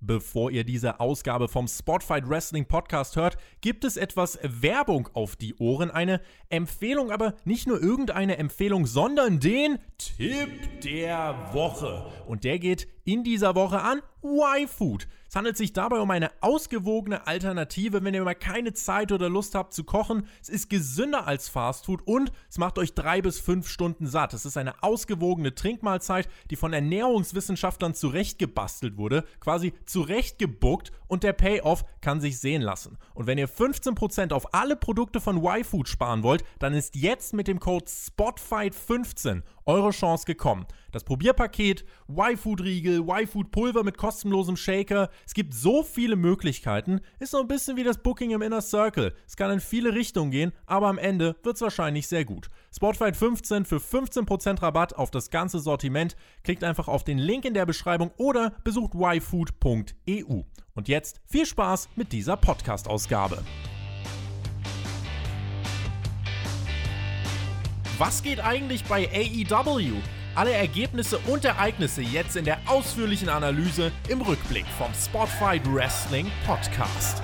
Bevor ihr diese Ausgabe vom Spotfight Wrestling Podcast hört, gibt es etwas Werbung auf die Ohren. Eine Empfehlung, aber nicht nur irgendeine Empfehlung, sondern den Tipp der Woche. Und der geht in dieser Woche an Y-Food. Es handelt sich dabei um eine ausgewogene Alternative, wenn ihr mal keine Zeit oder Lust habt zu kochen. Es ist gesünder als Fastfood und es macht euch drei bis fünf Stunden satt. Es ist eine ausgewogene Trinkmahlzeit, die von Ernährungswissenschaftlern zurechtgebastelt wurde, quasi zurechtgebuckt und der Payoff kann sich sehen lassen. Und wenn ihr 15% auf alle Produkte von Y-Food sparen wollt, dann ist jetzt mit dem Code SPOTFIGHT15 eure Chance gekommen. Das Probierpaket, Y-Food-Riegel, Y-Food-Pulver mit kostenlosem Shaker. Es gibt so viele Möglichkeiten. Ist so ein bisschen wie das Booking im Inner Circle. Es kann in viele Richtungen gehen, aber am Ende wird es wahrscheinlich sehr gut. Spotfight 15 für 15% Rabatt auf das ganze Sortiment. Klickt einfach auf den Link in der Beschreibung oder besucht yfood.eu. Und jetzt viel Spaß mit dieser Podcast-Ausgabe. Was geht eigentlich bei AEW? Alle Ergebnisse und Ereignisse jetzt in der ausführlichen Analyse im Rückblick vom Spotfight Wrestling Podcast.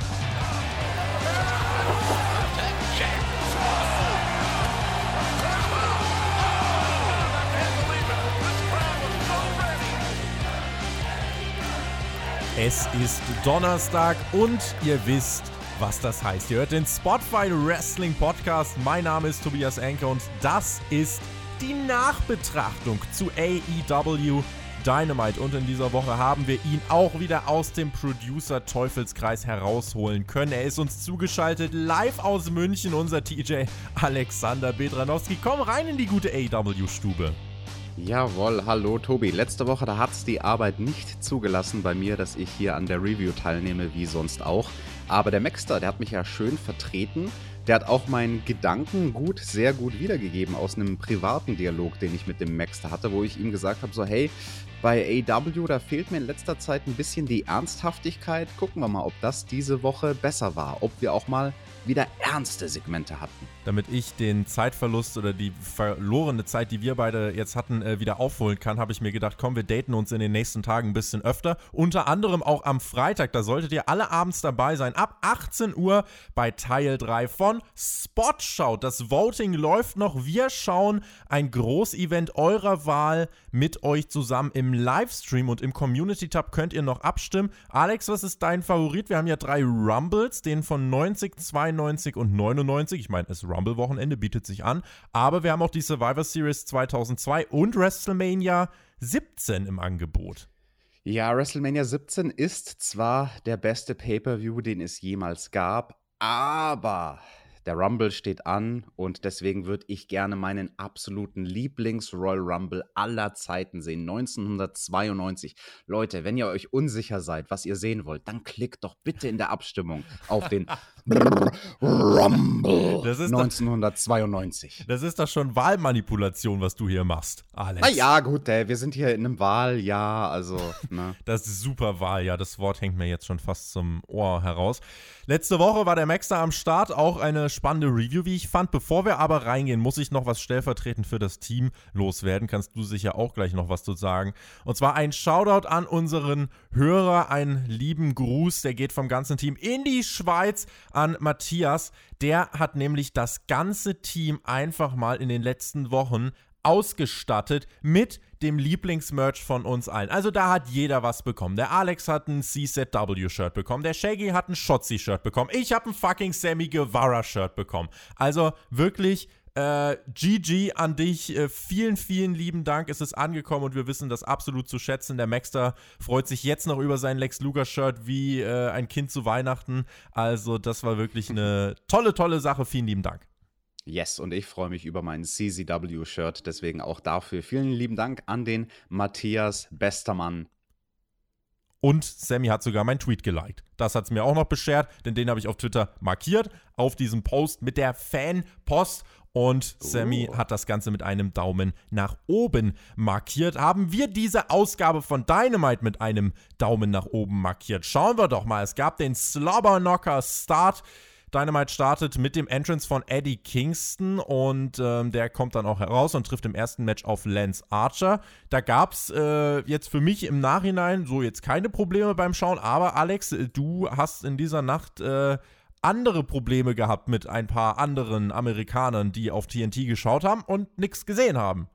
Es ist Donnerstag und ihr wisst, was das heißt. Ihr hört den Spotify Wrestling Podcast. Mein Name ist Tobias Enke und das ist die Nachbetrachtung zu AEW Dynamite. Und in dieser Woche haben wir ihn auch wieder aus dem Producer-Teufelskreis herausholen können. Er ist uns zugeschaltet live aus München, unser TJ Alexander Bedranowski. Komm rein in die gute AEW-Stube. Jawohl, hallo Tobi. Letzte Woche, da hat es die Arbeit nicht zugelassen bei mir, dass ich hier an der Review teilnehme, wie sonst auch. Aber der Maxter, der hat mich ja schön vertreten. Der hat auch meinen Gedanken gut, sehr gut wiedergegeben aus einem privaten Dialog, den ich mit dem Maxter hatte, wo ich ihm gesagt habe, so hey, bei AW, da fehlt mir in letzter Zeit ein bisschen die Ernsthaftigkeit. Gucken wir mal, ob das diese Woche besser war. Ob wir auch mal wieder ernste Segmente hatten. Damit ich den Zeitverlust oder die verlorene Zeit, die wir beide jetzt hatten, äh, wieder aufholen kann, habe ich mir gedacht, komm, wir daten uns in den nächsten Tagen ein bisschen öfter. Unter anderem auch am Freitag, da solltet ihr alle abends dabei sein, ab 18 Uhr bei Teil 3 von Spot Shout. Das Voting läuft noch. Wir schauen ein Großevent eurer Wahl mit euch zusammen im Livestream und im Community Tab könnt ihr noch abstimmen. Alex, was ist dein Favorit? Wir haben ja drei Rumbles, den von 90, 92 92 und 99. Ich meine, das Rumble-Wochenende bietet sich an. Aber wir haben auch die Survivor Series 2002 und WrestleMania 17 im Angebot. Ja, WrestleMania 17 ist zwar der beste Pay-per-View, den es jemals gab, aber der Rumble steht an und deswegen würde ich gerne meinen absoluten Lieblings-Royal Rumble aller Zeiten sehen. 1992. Leute, wenn ihr euch unsicher seid, was ihr sehen wollt, dann klickt doch bitte in der Abstimmung auf den Rumble das ist 1992. Doch, das ist doch schon Wahlmanipulation, was du hier machst, Alex. Na ja, gut, ey, wir sind hier in einem Wahljahr, also. Ne. das ist super Wahljahr. Das Wort hängt mir jetzt schon fast zum Ohr heraus. Letzte Woche war der Maxter am Start, auch eine spannende Review, wie ich fand. Bevor wir aber reingehen, muss ich noch was stellvertretend für das Team loswerden. Kannst du sicher auch gleich noch was zu sagen. Und zwar ein Shoutout an unseren Hörer, einen lieben Gruß, der geht vom ganzen Team in die Schweiz an Matthias. Der hat nämlich das ganze Team einfach mal in den letzten Wochen ausgestattet mit dem Lieblingsmerch von uns allen. Also da hat jeder was bekommen. Der Alex hat ein CZW-Shirt bekommen, der Shaggy hat ein Shotzi-Shirt bekommen, ich habe ein fucking Sammy Guevara-Shirt bekommen. Also wirklich äh, GG an dich. Äh, vielen, vielen lieben Dank. Es ist angekommen und wir wissen das absolut zu schätzen. Der Maxter freut sich jetzt noch über sein Lex Luger-Shirt wie äh, ein Kind zu Weihnachten. Also, das war wirklich eine tolle, tolle Sache. Vielen lieben Dank. Yes, und ich freue mich über mein CZW-Shirt. Deswegen auch dafür vielen lieben Dank an den Matthias Bestermann. Und Sammy hat sogar meinen Tweet geliked. Das hat es mir auch noch beschert, denn den habe ich auf Twitter markiert, auf diesem Post mit der Fanpost. Und Sammy oh. hat das Ganze mit einem Daumen nach oben markiert. Haben wir diese Ausgabe von Dynamite mit einem Daumen nach oben markiert? Schauen wir doch mal. Es gab den Slobber Knocker Start Dynamite startet mit dem Entrance von Eddie Kingston und ähm, der kommt dann auch heraus und trifft im ersten Match auf Lance Archer. Da gab es äh, jetzt für mich im Nachhinein so jetzt keine Probleme beim Schauen, aber Alex, du hast in dieser Nacht äh, andere Probleme gehabt mit ein paar anderen Amerikanern, die auf TNT geschaut haben und nichts gesehen haben.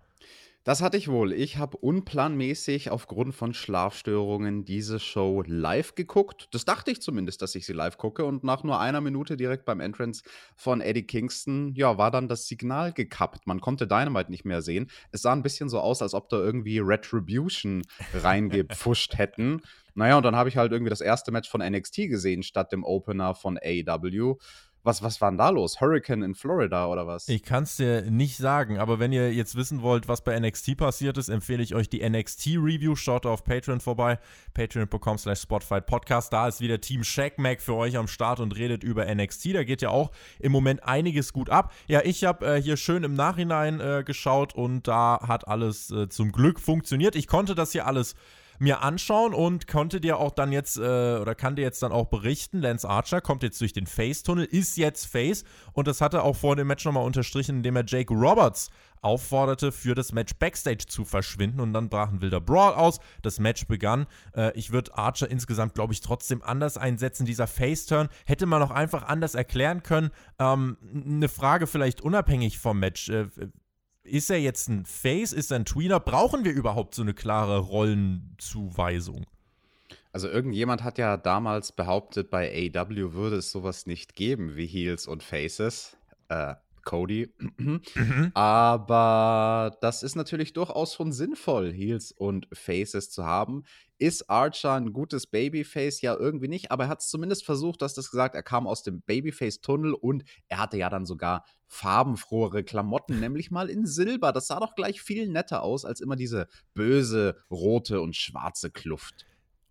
Das hatte ich wohl. Ich habe unplanmäßig aufgrund von Schlafstörungen diese Show live geguckt. Das dachte ich zumindest, dass ich sie live gucke. Und nach nur einer Minute direkt beim Entrance von Eddie Kingston, ja, war dann das Signal gekappt. Man konnte Dynamite nicht mehr sehen. Es sah ein bisschen so aus, als ob da irgendwie Retribution reingepfuscht hätten. Naja, und dann habe ich halt irgendwie das erste Match von NXT gesehen, statt dem Opener von AW. Was, was war denn da los? Hurricane in Florida oder was? Ich kann es dir nicht sagen, aber wenn ihr jetzt wissen wollt, was bei NXT passiert ist, empfehle ich euch die NXT-Review. Schaut auf Patreon vorbei. Patreon.com slash Spotify Podcast. Da ist wieder Team Shackmack für euch am Start und redet über NXT. Da geht ja auch im Moment einiges gut ab. Ja, ich habe äh, hier schön im Nachhinein äh, geschaut und da hat alles äh, zum Glück funktioniert. Ich konnte das hier alles mir anschauen und konnte dir auch dann jetzt, äh, oder kann dir jetzt dann auch berichten, Lance Archer kommt jetzt durch den Face-Tunnel, ist jetzt Face und das hat er auch vor dem Match nochmal unterstrichen, indem er Jake Roberts aufforderte, für das Match Backstage zu verschwinden und dann brach ein wilder Brawl aus. Das Match begann. Äh, ich würde Archer insgesamt, glaube ich, trotzdem anders einsetzen. Dieser Face-Turn hätte man auch einfach anders erklären können. Ähm, eine Frage vielleicht unabhängig vom Match. Äh, ist er jetzt ein Face, ist er ein Tweener? Brauchen wir überhaupt so eine klare Rollenzuweisung? Also irgendjemand hat ja damals behauptet, bei AW würde es sowas nicht geben wie Heels und Faces. Äh, Cody. Mhm. Aber das ist natürlich durchaus schon sinnvoll, Heels und Faces zu haben. Ist Archer ein gutes Babyface? Ja, irgendwie nicht, aber er hat es zumindest versucht, dass das gesagt, er kam aus dem Babyface-Tunnel und er hatte ja dann sogar farbenfrohere Klamotten, nämlich mal in Silber. Das sah doch gleich viel netter aus als immer diese böse rote und schwarze Kluft.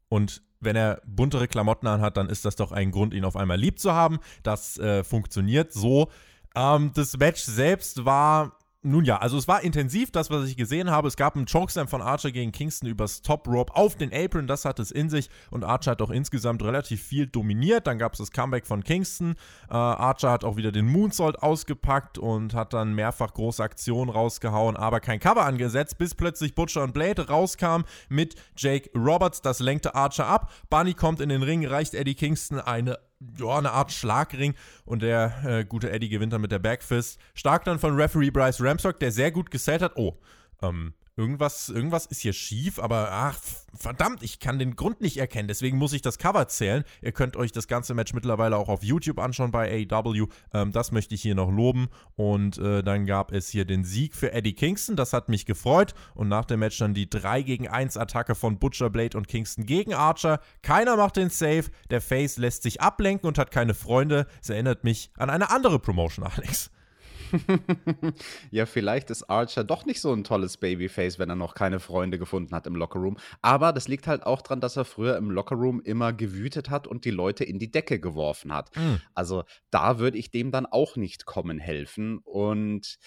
Und wenn er buntere Klamotten anhat, dann ist das doch ein Grund, ihn auf einmal lieb zu haben. Das äh, funktioniert so. Ähm, das Match selbst war nun ja, also es war intensiv, das, was ich gesehen habe. Es gab einen Chokeslam von Archer gegen Kingston übers Top Rope auf den Apron, das hat es in sich und Archer hat auch insgesamt relativ viel dominiert. Dann gab es das Comeback von Kingston. Äh, Archer hat auch wieder den Moonsault ausgepackt und hat dann mehrfach große Aktionen rausgehauen, aber kein Cover angesetzt, bis plötzlich Butcher und Blade rauskam mit Jake Roberts. Das lenkte Archer ab. Bunny kommt in den Ring, reicht Eddie Kingston eine ja, eine Art Schlagring und der äh, gute Eddie gewinnt dann mit der Backfist. Stark dann von Referee Bryce Ramstock, der sehr gut gesellt hat. Oh, ähm, irgendwas, irgendwas ist hier schief, aber ach, verdammt, ich kann den Grund nicht erkennen. Deswegen muss ich das Cover zählen. Ihr könnt euch das ganze Match mittlerweile auch auf YouTube anschauen bei AEW. Ähm, das möchte ich hier noch loben. Und äh, dann gab es hier den Sieg für Eddie Kingston. Das hat mich gefreut. Und nach dem Match dann die 3 gegen 1 Attacke von Butcher Blade und Kingston gegen Archer. Keiner macht den Save. Der Face lässt sich ablenken und hat keine Freunde. Es erinnert mich an eine andere Promotion, Alex. ja, vielleicht ist Archer doch nicht so ein tolles Babyface, wenn er noch keine Freunde gefunden hat im Lockerroom. Aber das liegt halt auch daran, dass er früher im Lockerroom immer gewütet hat und die Leute in die Decke geworfen hat. Mhm. Also da würde ich dem dann auch nicht kommen helfen. Und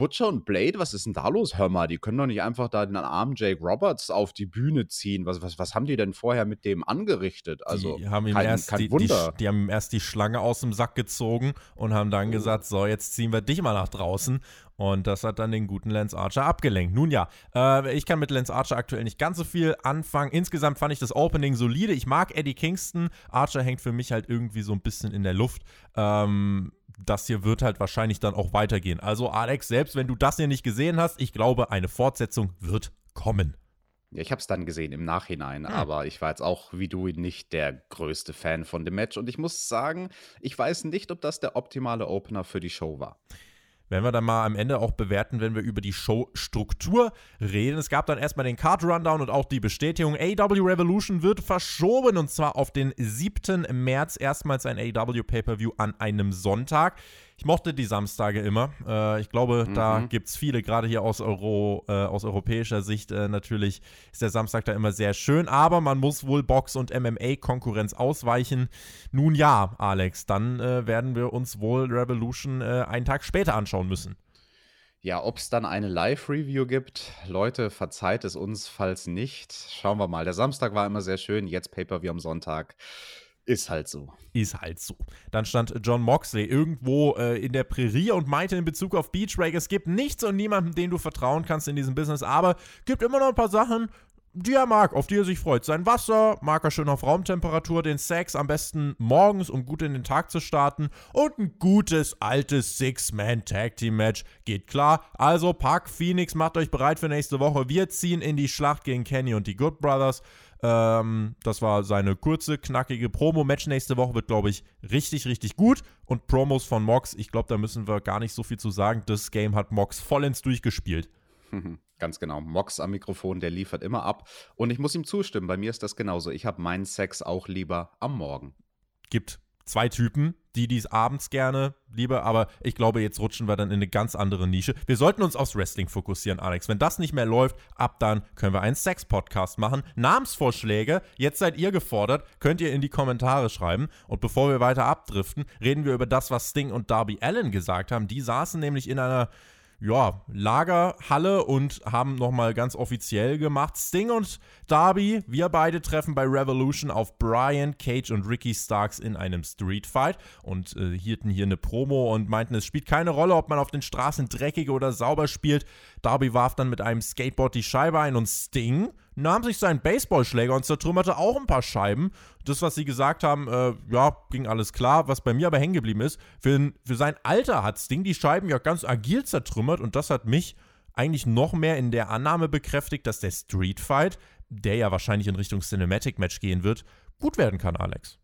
Butcher und Blade, was ist denn da los? Hör mal, die können doch nicht einfach da den armen Jake Roberts auf die Bühne ziehen. Was, was, was haben die denn vorher mit dem angerichtet? Also, die haben ihm kein, erst kein die, Wunder. Die, die, haben ihm erst die Schlange aus dem Sack gezogen und haben dann oh. gesagt: So, jetzt ziehen wir dich mal nach draußen. Und das hat dann den guten Lance Archer abgelenkt. Nun ja, äh, ich kann mit Lance Archer aktuell nicht ganz so viel anfangen. Insgesamt fand ich das Opening solide. Ich mag Eddie Kingston. Archer hängt für mich halt irgendwie so ein bisschen in der Luft. Ähm, das hier wird halt wahrscheinlich dann auch weitergehen. Also Alex, selbst wenn du das hier nicht gesehen hast, ich glaube, eine Fortsetzung wird kommen. Ja, ich habe es dann gesehen im Nachhinein, hm. aber ich war jetzt auch wie du nicht der größte Fan von dem Match und ich muss sagen, ich weiß nicht, ob das der optimale Opener für die Show war. Werden wir dann mal am Ende auch bewerten, wenn wir über die Showstruktur reden. Es gab dann erstmal den Card Rundown und auch die Bestätigung, AW Revolution wird verschoben und zwar auf den 7. März erstmals ein AW Pay-Per-View an einem Sonntag. Ich mochte die Samstage immer. Äh, ich glaube, mhm. da gibt es viele, gerade hier aus, Euro, äh, aus europäischer Sicht äh, natürlich ist der Samstag da immer sehr schön, aber man muss wohl Box- und MMA-Konkurrenz ausweichen. Nun ja, Alex, dann äh, werden wir uns wohl Revolution äh, einen Tag später anschauen müssen. Ja, ob es dann eine Live-Review gibt, Leute, verzeiht es uns, falls nicht. Schauen wir mal. Der Samstag war immer sehr schön, jetzt Pay-Per-View am Sonntag. Ist halt so. Ist halt so. Dann stand John Moxley irgendwo äh, in der Prärie und meinte in Bezug auf Beachbreak, es gibt nichts und niemanden, den du vertrauen kannst in diesem Business, aber gibt immer noch ein paar Sachen, die er mag, auf die er sich freut. Sein Wasser, mag er schön auf Raumtemperatur, den Sex am besten morgens, um gut in den Tag zu starten und ein gutes altes Six-Man-Tag-Team-Match geht klar. Also Park Phoenix, macht euch bereit für nächste Woche. Wir ziehen in die Schlacht gegen Kenny und die Good Brothers. Ähm, das war seine kurze, knackige Promo-Match nächste Woche, wird, glaube ich, richtig, richtig gut. Und Promos von Mox, ich glaube, da müssen wir gar nicht so viel zu sagen. Das Game hat Mox vollends durchgespielt. Ganz genau. Mox am Mikrofon, der liefert immer ab. Und ich muss ihm zustimmen, bei mir ist das genauso. Ich habe meinen Sex auch lieber am Morgen. Gibt zwei Typen, die dies abends gerne lieber, aber ich glaube, jetzt rutschen wir dann in eine ganz andere Nische. Wir sollten uns aufs Wrestling fokussieren, Alex. Wenn das nicht mehr läuft, ab dann können wir einen Sex-Podcast machen. Namensvorschläge, jetzt seid ihr gefordert, könnt ihr in die Kommentare schreiben. Und bevor wir weiter abdriften, reden wir über das, was Sting und Darby Allen gesagt haben. Die saßen nämlich in einer ja, Lagerhalle und haben nochmal ganz offiziell gemacht. Sting und Darby, wir beide treffen bei Revolution auf Brian Cage und Ricky Starks in einem Street Fight und äh, hielten hier eine Promo und meinten, es spielt keine Rolle, ob man auf den Straßen dreckig oder sauber spielt. Darby warf dann mit einem Skateboard die Scheibe ein und Sting nahm sich seinen Baseballschläger und zertrümmerte auch ein paar Scheiben. Das, was sie gesagt haben, äh, ja, ging alles klar. Was bei mir aber hängen geblieben ist, für, für sein Alter hat Sting die Scheiben ja ganz agil zertrümmert und das hat mich eigentlich noch mehr in der Annahme bekräftigt, dass der Street Fight, der ja wahrscheinlich in Richtung Cinematic Match gehen wird, gut werden kann, Alex.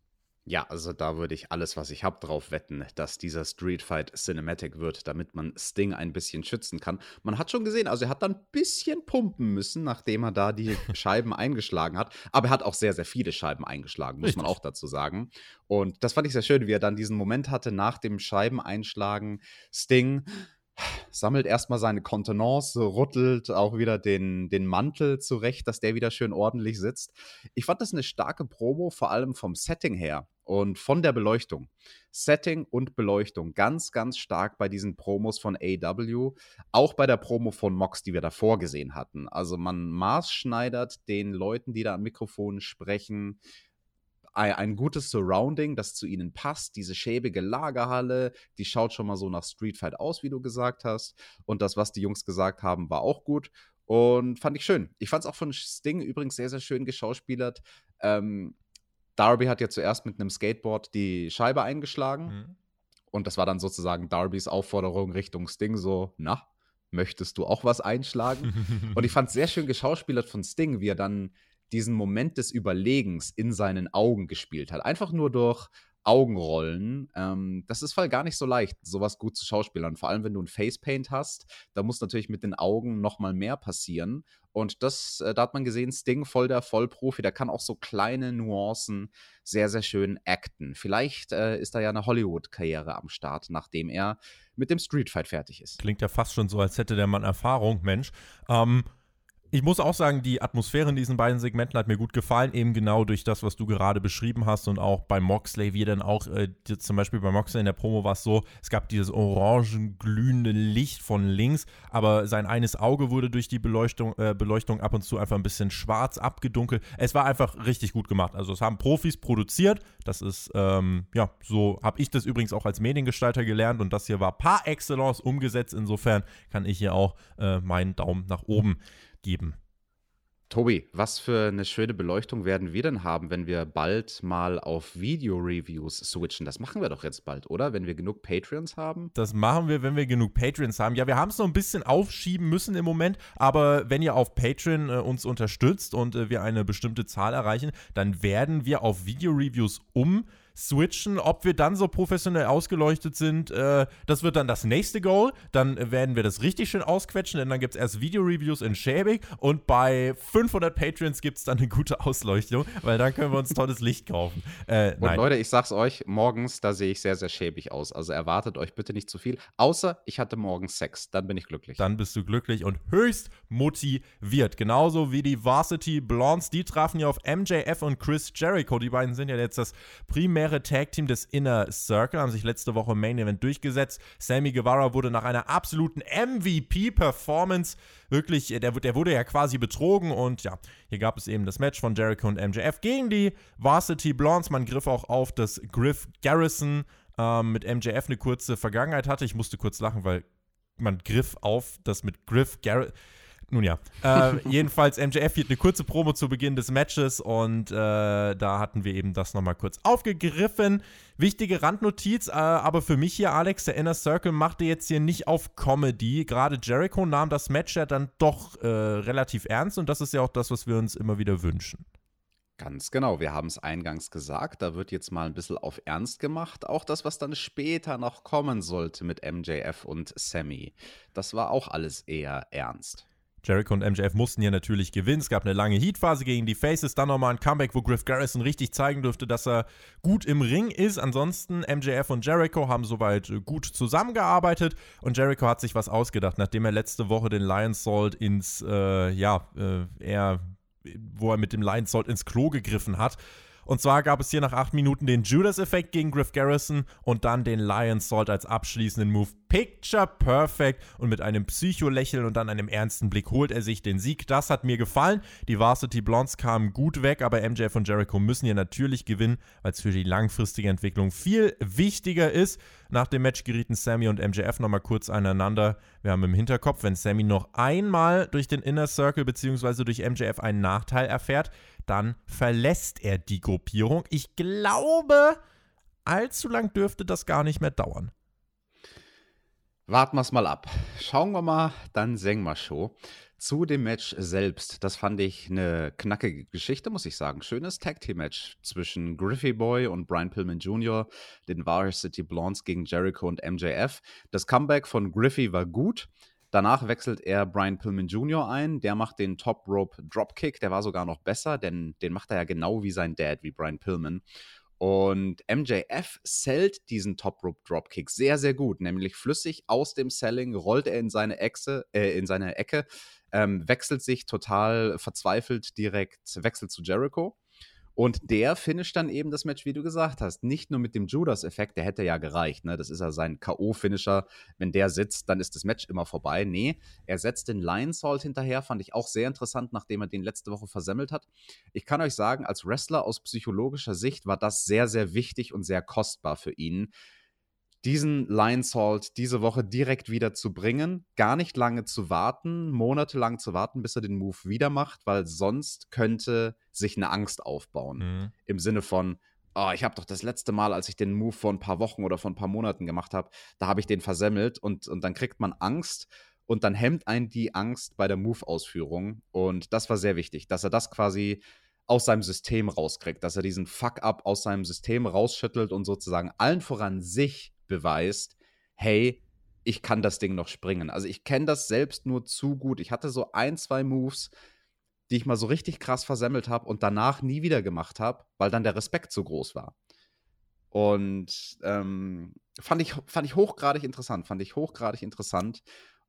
Ja, also da würde ich alles, was ich habe, drauf wetten, dass dieser Street Fight Cinematic wird, damit man Sting ein bisschen schützen kann. Man hat schon gesehen, also er hat dann ein bisschen pumpen müssen, nachdem er da die Scheiben eingeschlagen hat. Aber er hat auch sehr, sehr viele Scheiben eingeschlagen, muss Richtig. man auch dazu sagen. Und das fand ich sehr schön, wie er dann diesen Moment hatte nach dem Scheibeneinschlagen. Sting sammelt erstmal seine Kontenance, rüttelt auch wieder den, den Mantel zurecht, dass der wieder schön ordentlich sitzt. Ich fand das eine starke Promo, vor allem vom Setting her und von der Beleuchtung. Setting und Beleuchtung ganz, ganz stark bei diesen Promos von AW, auch bei der Promo von Mox, die wir davor gesehen hatten. Also man maßschneidert den Leuten, die da am Mikrofon sprechen, ein gutes Surrounding, das zu ihnen passt. Diese schäbige Lagerhalle, die schaut schon mal so nach Street Fight aus, wie du gesagt hast. Und das, was die Jungs gesagt haben, war auch gut. Und fand ich schön. Ich fand es auch von Sting übrigens sehr, sehr schön geschauspielert. Ähm, Darby hat ja zuerst mit einem Skateboard die Scheibe eingeschlagen. Mhm. Und das war dann sozusagen Darbys Aufforderung Richtung Sting, so, na, möchtest du auch was einschlagen? und ich fand es sehr schön geschauspielert von Sting, wie er dann diesen Moment des Überlegens in seinen Augen gespielt hat. Einfach nur durch Augenrollen. Ähm, das ist voll gar nicht so leicht, sowas gut zu schauspielern. Vor allem, wenn du ein Facepaint hast, da muss natürlich mit den Augen noch mal mehr passieren. Und das, äh, da hat man gesehen, Sting voll der Vollprofi, der kann auch so kleine Nuancen sehr, sehr schön acten. Vielleicht äh, ist da ja eine Hollywood-Karriere am Start, nachdem er mit dem Streetfight fertig ist. Klingt ja fast schon so, als hätte der Mann Erfahrung, Mensch. Ähm, ich muss auch sagen, die Atmosphäre in diesen beiden Segmenten hat mir gut gefallen, eben genau durch das, was du gerade beschrieben hast und auch bei Moxley, wie dann auch, äh, zum Beispiel bei Moxley in der Promo war es so, es gab dieses orangenglühende Licht von links, aber sein eines Auge wurde durch die Beleuchtung, äh, Beleuchtung ab und zu einfach ein bisschen schwarz abgedunkelt. Es war einfach richtig gut gemacht. Also es haben Profis produziert, das ist, ähm, ja, so habe ich das übrigens auch als Mediengestalter gelernt und das hier war par excellence umgesetzt. Insofern kann ich hier auch äh, meinen Daumen nach oben geben. Tobi, was für eine schöne Beleuchtung werden wir denn haben, wenn wir bald mal auf Video-Reviews switchen? Das machen wir doch jetzt bald, oder? Wenn wir genug Patreons haben? Das machen wir, wenn wir genug Patreons haben. Ja, wir haben es noch ein bisschen aufschieben müssen im Moment, aber wenn ihr auf Patreon äh, uns unterstützt und äh, wir eine bestimmte Zahl erreichen, dann werden wir auf Video-Reviews um switchen. Ob wir dann so professionell ausgeleuchtet sind, äh, das wird dann das nächste Goal. Dann werden wir das richtig schön ausquetschen, denn dann gibt es erst Video-Reviews in schäbig und bei 500 Patreons gibt es dann eine gute Ausleuchtung, weil dann können wir uns tolles Licht kaufen. Äh, und nein. Leute, ich sag's euch, morgens, da sehe ich sehr, sehr schäbig aus. Also erwartet euch bitte nicht zu viel, außer ich hatte morgens Sex. Dann bin ich glücklich. Dann bist du glücklich und höchst motiviert. Genauso wie die Varsity Blondes, die trafen ja auf MJF und Chris Jericho. Die beiden sind ja jetzt das primär legendäre Tag Team des Inner Circle haben sich letzte Woche im Main Event durchgesetzt. Sammy Guevara wurde nach einer absoluten MVP-Performance wirklich, der, der wurde ja quasi betrogen und ja, hier gab es eben das Match von Jericho und MJF gegen die Varsity Blondes. Man griff auch auf, dass Griff Garrison ähm, mit MJF eine kurze Vergangenheit hatte. Ich musste kurz lachen, weil man griff auf, dass mit Griff Garrison nun ja, äh, jedenfalls MJF hielt eine kurze Promo zu Beginn des Matches und äh, da hatten wir eben das nochmal kurz aufgegriffen. Wichtige Randnotiz, äh, aber für mich hier, Alex, der Inner Circle machte jetzt hier nicht auf Comedy. Gerade Jericho nahm das Match ja dann doch äh, relativ ernst und das ist ja auch das, was wir uns immer wieder wünschen. Ganz genau, wir haben es eingangs gesagt, da wird jetzt mal ein bisschen auf Ernst gemacht. Auch das, was dann später noch kommen sollte mit MJF und Sammy, das war auch alles eher ernst. Jericho und MJF mussten hier natürlich gewinnen. Es gab eine lange Heatphase gegen die Faces, dann nochmal ein Comeback, wo Griff Garrison richtig zeigen durfte, dass er gut im Ring ist. Ansonsten MJF und Jericho haben soweit gut zusammengearbeitet und Jericho hat sich was ausgedacht, nachdem er letzte Woche den Lion Salt ins, äh, ja, äh, er, wo er mit dem Lion Salt ins Klo gegriffen hat und zwar gab es hier nach 8 Minuten den Judas-Effekt gegen Griff Garrison und dann den Lion Salt als abschließenden Move. Picture perfect und mit einem Psycho-Lächeln und dann einem ernsten Blick holt er sich den Sieg. Das hat mir gefallen. Die Varsity Blondes kamen gut weg, aber MJF und Jericho müssen hier natürlich gewinnen, weil es für die langfristige Entwicklung viel wichtiger ist. Nach dem Match gerieten Sammy und MJF nochmal kurz aneinander. Wir haben im Hinterkopf, wenn Sammy noch einmal durch den Inner Circle bzw. durch MJF einen Nachteil erfährt, dann verlässt er die Gruppierung. Ich glaube, allzu lang dürfte das gar nicht mehr dauern. Warten wir es mal ab. Schauen wir mal, dann singen wir schon. Zu dem Match selbst, das fand ich eine knackige Geschichte, muss ich sagen. Schönes Tag Team Match zwischen Griffey Boy und Brian Pillman Jr., den Varsity Blondes gegen Jericho und MJF. Das Comeback von Griffey war gut. Danach wechselt er Brian Pillman Jr. ein. Der macht den Top Rope Dropkick. Der war sogar noch besser, denn den macht er ja genau wie sein Dad, wie Brian Pillman. Und MJF sellt diesen Top Rope Dropkick sehr, sehr gut, nämlich flüssig aus dem Selling rollt er in seine, Echse, äh, in seine Ecke, ähm, wechselt sich total verzweifelt direkt, wechselt zu Jericho und der finisht dann eben das Match, wie du gesagt hast. Nicht nur mit dem Judas-Effekt, der hätte ja gereicht. Ne? Das ist ja sein K.O.-Finisher. Wenn der sitzt, dann ist das Match immer vorbei. Nee, er setzt den Lion Salt hinterher. Fand ich auch sehr interessant, nachdem er den letzte Woche versemmelt hat. Ich kann euch sagen, als Wrestler aus psychologischer Sicht war das sehr, sehr wichtig und sehr kostbar für ihn diesen Lion Salt diese Woche direkt wieder zu bringen, gar nicht lange zu warten, monatelang zu warten, bis er den Move wieder macht, weil sonst könnte sich eine Angst aufbauen. Mhm. Im Sinne von, oh, ich habe doch das letzte Mal, als ich den Move vor ein paar Wochen oder vor ein paar Monaten gemacht habe, da habe ich den versemmelt und, und dann kriegt man Angst und dann hemmt einen die Angst bei der Move-Ausführung. Und das war sehr wichtig, dass er das quasi aus seinem System rauskriegt, dass er diesen Fuck-up aus seinem System rausschüttelt und sozusagen allen voran sich beweist, hey, ich kann das Ding noch springen. Also ich kenne das selbst nur zu gut. Ich hatte so ein, zwei Moves, die ich mal so richtig krass versemmelt habe und danach nie wieder gemacht habe, weil dann der Respekt zu groß war. Und ähm, fand, ich, fand ich hochgradig interessant, fand ich hochgradig interessant.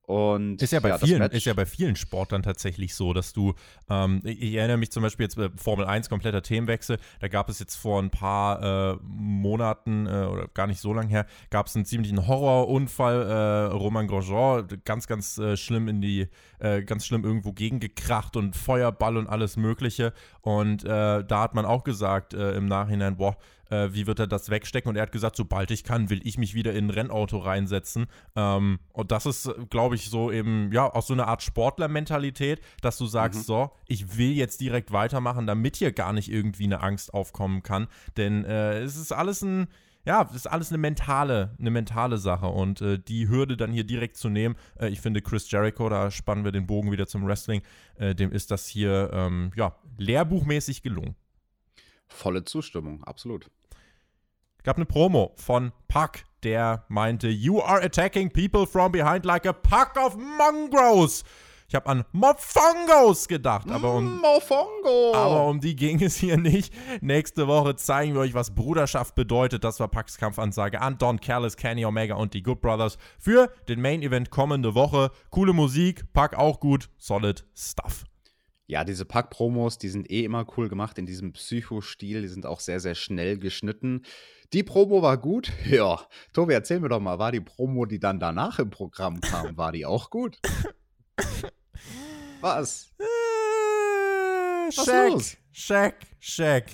Und ist ja bei ja, vielen, ist ja bei vielen Sportlern tatsächlich so, dass du, ähm, ich erinnere mich zum Beispiel jetzt bei Formel 1 kompletter Themenwechsel, da gab es jetzt vor ein paar äh, Monaten äh, oder gar nicht so lange her, gab es einen ziemlichen Horrorunfall, äh, Roman Grosjean, ganz, ganz äh, schlimm in die, äh, ganz schlimm irgendwo gegengekracht und Feuerball und alles mögliche. Und äh, da hat man auch gesagt im Nachhinein, boah, äh, wie wird er das wegstecken? Und er hat gesagt, sobald ich kann, will ich mich wieder in ein Rennauto reinsetzen. Ähm, und das ist, glaube ich, so eben, ja, auch so eine Art Sportlermentalität, dass du sagst, mhm. so, ich will jetzt direkt weitermachen, damit hier gar nicht irgendwie eine Angst aufkommen kann. Denn äh, es ist alles ein, ja, das ist alles eine mentale, eine mentale Sache und äh, die Hürde dann hier direkt zu nehmen, äh, ich finde Chris Jericho, da spannen wir den Bogen wieder zum Wrestling, äh, dem ist das hier, ähm, ja, lehrbuchmäßig gelungen. Volle Zustimmung, absolut gab eine Promo von Puck, der meinte, You are attacking people from behind like a pack of mongrels. Ich habe an Mofongos gedacht, aber um, Mofongo. aber um die ging es hier nicht. Nächste Woche zeigen wir euch, was Bruderschaft bedeutet. Das war Pucks Kampfansage an Don Callis, Kenny Omega und die Good Brothers für den Main Event kommende Woche. Coole Musik, Puck auch gut, solid Stuff. Ja, diese Pack-Promos, die sind eh immer cool gemacht in diesem Psycho-Stil. Die sind auch sehr, sehr schnell geschnitten. Die Promo war gut. Ja, Tobi, erzähl mir doch mal, war die Promo, die dann danach im Programm kam, war die auch gut? Was? Was Shaq, los? Shaq, Shaq.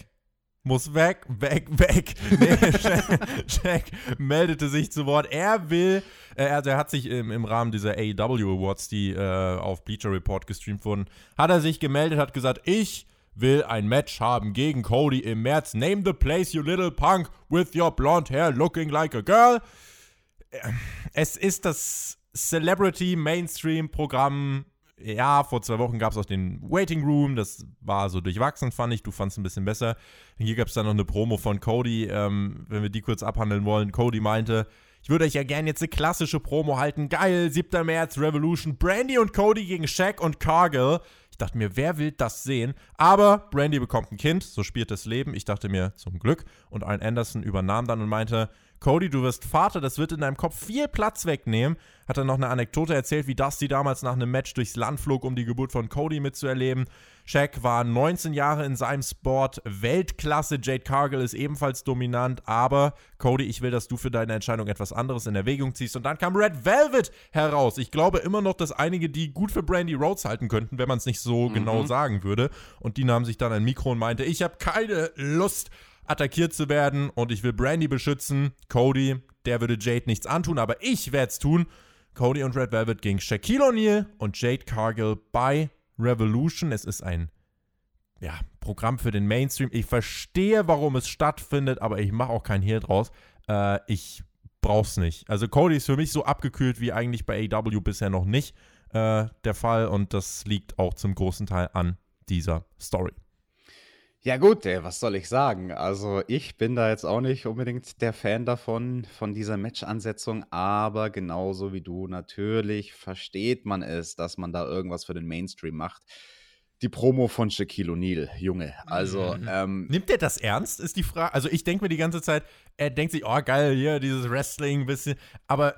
Muss weg, weg, weg. Nee, Shaq, Shaq meldete sich zu Wort. Er will, äh, also er hat sich im, im Rahmen dieser AEW Awards, die äh, auf Bleacher Report gestreamt wurden, hat er sich gemeldet, hat gesagt, ich will ein Match haben gegen Cody im März. Name the place, you little punk, with your blonde hair looking like a girl. Es ist das Celebrity Mainstream Programm. Ja, vor zwei Wochen gab es auch den Waiting Room. Das war so durchwachsen, fand ich. Du fandest ein bisschen besser. Hier gab es dann noch eine Promo von Cody. Ähm, wenn wir die kurz abhandeln wollen. Cody meinte, ich würde euch ja gerne jetzt eine klassische Promo halten. Geil, 7. März, Revolution. Brandy und Cody gegen Shaq und Cargill. Dachte mir, wer will das sehen? Aber Brandy bekommt ein Kind, so spielt das Leben. Ich dachte mir, zum Glück. Und Ian Anderson übernahm dann und meinte, Cody, du wirst Vater, das wird in deinem Kopf viel Platz wegnehmen. Hat dann noch eine Anekdote erzählt, wie Dusty damals nach einem Match durchs Land flog, um die Geburt von Cody mitzuerleben. Shaq war 19 Jahre in seinem Sport, Weltklasse. Jade Cargill ist ebenfalls dominant, aber Cody, ich will, dass du für deine Entscheidung etwas anderes in Erwägung ziehst. Und dann kam Red Velvet heraus. Ich glaube immer noch, dass einige die gut für Brandy Rhodes halten könnten, wenn man es nicht so mhm. genau sagen würde. Und die nahmen sich dann ein Mikro und meinte, ich habe keine Lust attackiert zu werden und ich will Brandy beschützen. Cody, der würde Jade nichts antun, aber ich werde es tun. Cody und Red Velvet gegen Shaquille O'Neal und Jade Cargill bei Revolution. Es ist ein ja, Programm für den Mainstream. Ich verstehe, warum es stattfindet, aber ich mache auch kein Hehl draus. Äh, ich brauch's nicht. Also Cody ist für mich so abgekühlt wie eigentlich bei AW bisher noch nicht äh, der Fall und das liegt auch zum großen Teil an dieser Story. Ja gut, ey, was soll ich sagen? Also ich bin da jetzt auch nicht unbedingt der Fan davon, von dieser Match-Ansetzung, aber genauso wie du, natürlich versteht man es, dass man da irgendwas für den Mainstream macht. Die Promo von Shaquille O'Neal, Junge. Also, mhm. ähm, Nimmt er das ernst, ist die Frage. Also ich denke mir die ganze Zeit, er denkt sich, oh geil, hier, dieses Wrestling ein bisschen. Aber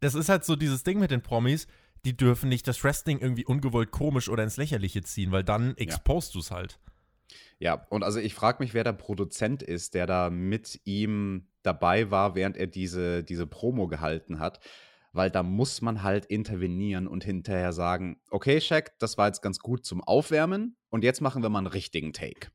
das ist halt so dieses Ding mit den Promis, die dürfen nicht das Wrestling irgendwie ungewollt komisch oder ins Lächerliche ziehen, weil dann expost ja. du es halt. Ja, und also ich frage mich, wer der Produzent ist, der da mit ihm dabei war, während er diese, diese Promo gehalten hat. Weil da muss man halt intervenieren und hinterher sagen, okay, Shaq, das war jetzt ganz gut zum Aufwärmen und jetzt machen wir mal einen richtigen Take.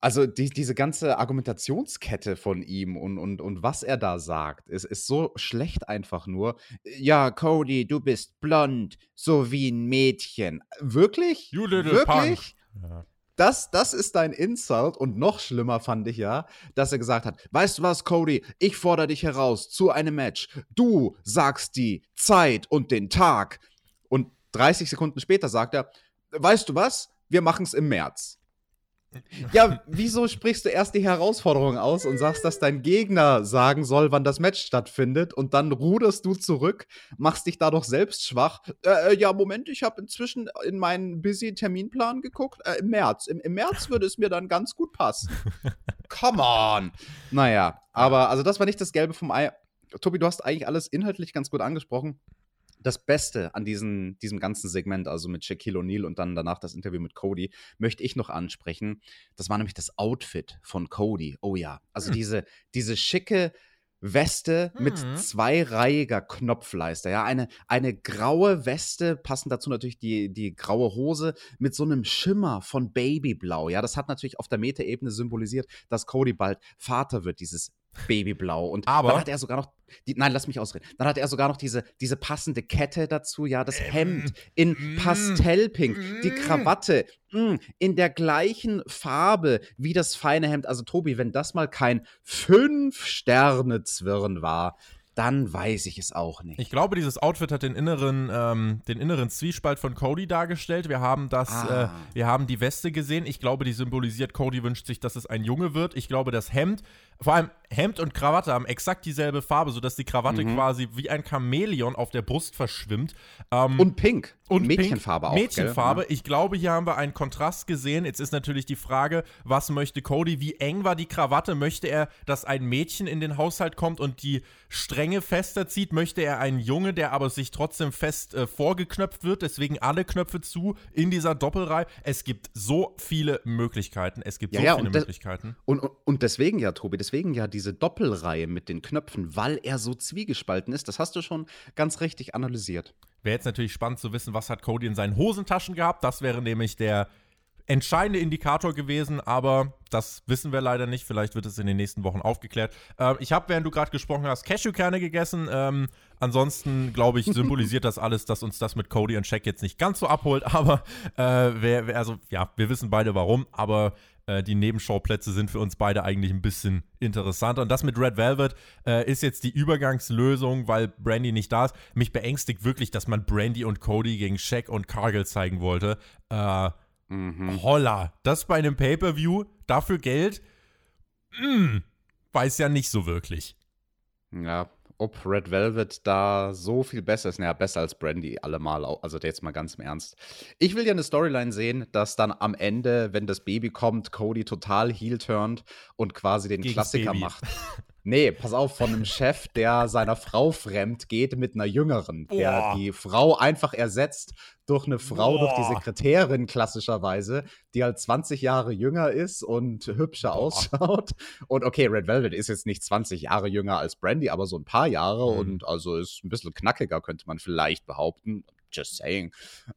Also die, diese ganze Argumentationskette von ihm und, und, und was er da sagt, ist, ist so schlecht einfach nur. Ja, Cody, du bist blond, so wie ein Mädchen. Wirklich? You little Wirklich? Punk. Ja das, das ist dein Insult und noch schlimmer fand ich ja, dass er gesagt hat, weißt du was, Cody, ich fordere dich heraus zu einem Match. Du sagst die Zeit und den Tag. Und 30 Sekunden später sagt er, weißt du was, wir machen es im März. Ja, wieso sprichst du erst die Herausforderung aus und sagst, dass dein Gegner sagen soll, wann das Match stattfindet und dann ruderst du zurück, machst dich dadurch selbst schwach. Äh, äh ja, Moment, ich habe inzwischen in meinen busy Terminplan geguckt. Äh, Im März. Im, Im März würde es mir dann ganz gut passen. Come on. Naja, aber also das war nicht das Gelbe vom Ei. Tobi, du hast eigentlich alles inhaltlich ganz gut angesprochen das Beste an diesen, diesem ganzen Segment, also mit Shaquille O'Neal und dann danach das Interview mit Cody, möchte ich noch ansprechen. Das war nämlich das Outfit von Cody. Oh ja, also hm. diese, diese schicke Weste mhm. mit zweireihiger Knopfleiste. Ja, eine, eine graue Weste, passend dazu natürlich die, die graue Hose mit so einem Schimmer von Babyblau. Ja, das hat natürlich auf der Metaebene symbolisiert, dass Cody bald Vater wird, dieses Babyblau. Und Aber dann hat er sogar noch, die, nein, lass mich ausreden. Dann hat er sogar noch diese, diese passende Kette dazu, ja, das ähm, Hemd in mm, Pastellpink, mm, die Krawatte mm, in der gleichen Farbe wie das feine Hemd. Also Tobi, wenn das mal kein Fünf-Sterne-Zwirn war, dann weiß ich es auch nicht. Ich glaube, dieses Outfit hat den inneren, ähm, den inneren Zwiespalt von Cody dargestellt. Wir haben das, ah. äh, wir haben die Weste gesehen. Ich glaube, die symbolisiert, Cody wünscht sich, dass es ein Junge wird. Ich glaube, das Hemd, vor allem Hemd und Krawatte haben exakt dieselbe Farbe, sodass die Krawatte mhm. quasi wie ein Chamäleon auf der Brust verschwimmt. Ähm, und pink. Und Mädchenfarbe pink. auch. Mädchenfarbe. Gell? Ich glaube, hier haben wir einen Kontrast gesehen. Jetzt ist natürlich die Frage, was möchte Cody? Wie eng war die Krawatte? Möchte er, dass ein Mädchen in den Haushalt kommt und die streng Länge fester zieht, möchte er einen Junge, der aber sich trotzdem fest äh, vorgeknöpft wird, deswegen alle Knöpfe zu in dieser Doppelreihe. Es gibt so viele Möglichkeiten. Es gibt Ja, so ja, viele und Möglichkeiten. Und, und, und deswegen ja, Tobi, deswegen ja diese Doppelreihe mit den Knöpfen, weil er so zwiegespalten ist, das hast du schon ganz richtig analysiert. Wäre jetzt natürlich spannend zu wissen, was hat Cody in seinen Hosentaschen gehabt. Das wäre nämlich der entscheidende Indikator gewesen, aber das wissen wir leider nicht. Vielleicht wird es in den nächsten Wochen aufgeklärt. Ähm, ich habe, während du gerade gesprochen hast, Cashewkerne gegessen. Ähm, ansonsten, glaube ich, symbolisiert das alles, dass uns das mit Cody und Shaq jetzt nicht ganz so abholt. Aber äh, wer, wer, also ja, wir wissen beide warum, aber äh, die Nebenschauplätze sind für uns beide eigentlich ein bisschen interessanter. Und das mit Red Velvet äh, ist jetzt die Übergangslösung, weil Brandy nicht da ist. Mich beängstigt wirklich, dass man Brandy und Cody gegen Shaq und Cargill zeigen wollte. Äh, Holla, das bei einem Pay-Per-View, dafür Geld, mm, weiß ja nicht so wirklich. Ja, ob Red Velvet da so viel besser ist. Naja, besser als Brandy allemal. Also jetzt mal ganz im Ernst. Ich will ja eine Storyline sehen, dass dann am Ende, wenn das Baby kommt, Cody total heel turnt und quasi den Gegen's Klassiker Baby. macht. Nee, pass auf, von einem Chef, der seiner Frau fremd geht mit einer Jüngeren, der Boah. die Frau einfach ersetzt durch eine Frau, durch die Boah. Sekretärin klassischerweise, die halt 20 Jahre jünger ist und hübscher ausschaut. Und okay, Red Velvet ist jetzt nicht 20 Jahre jünger als Brandy, aber so ein paar Jahre Mhm. und also ist ein bisschen knackiger, könnte man vielleicht behaupten. Just saying.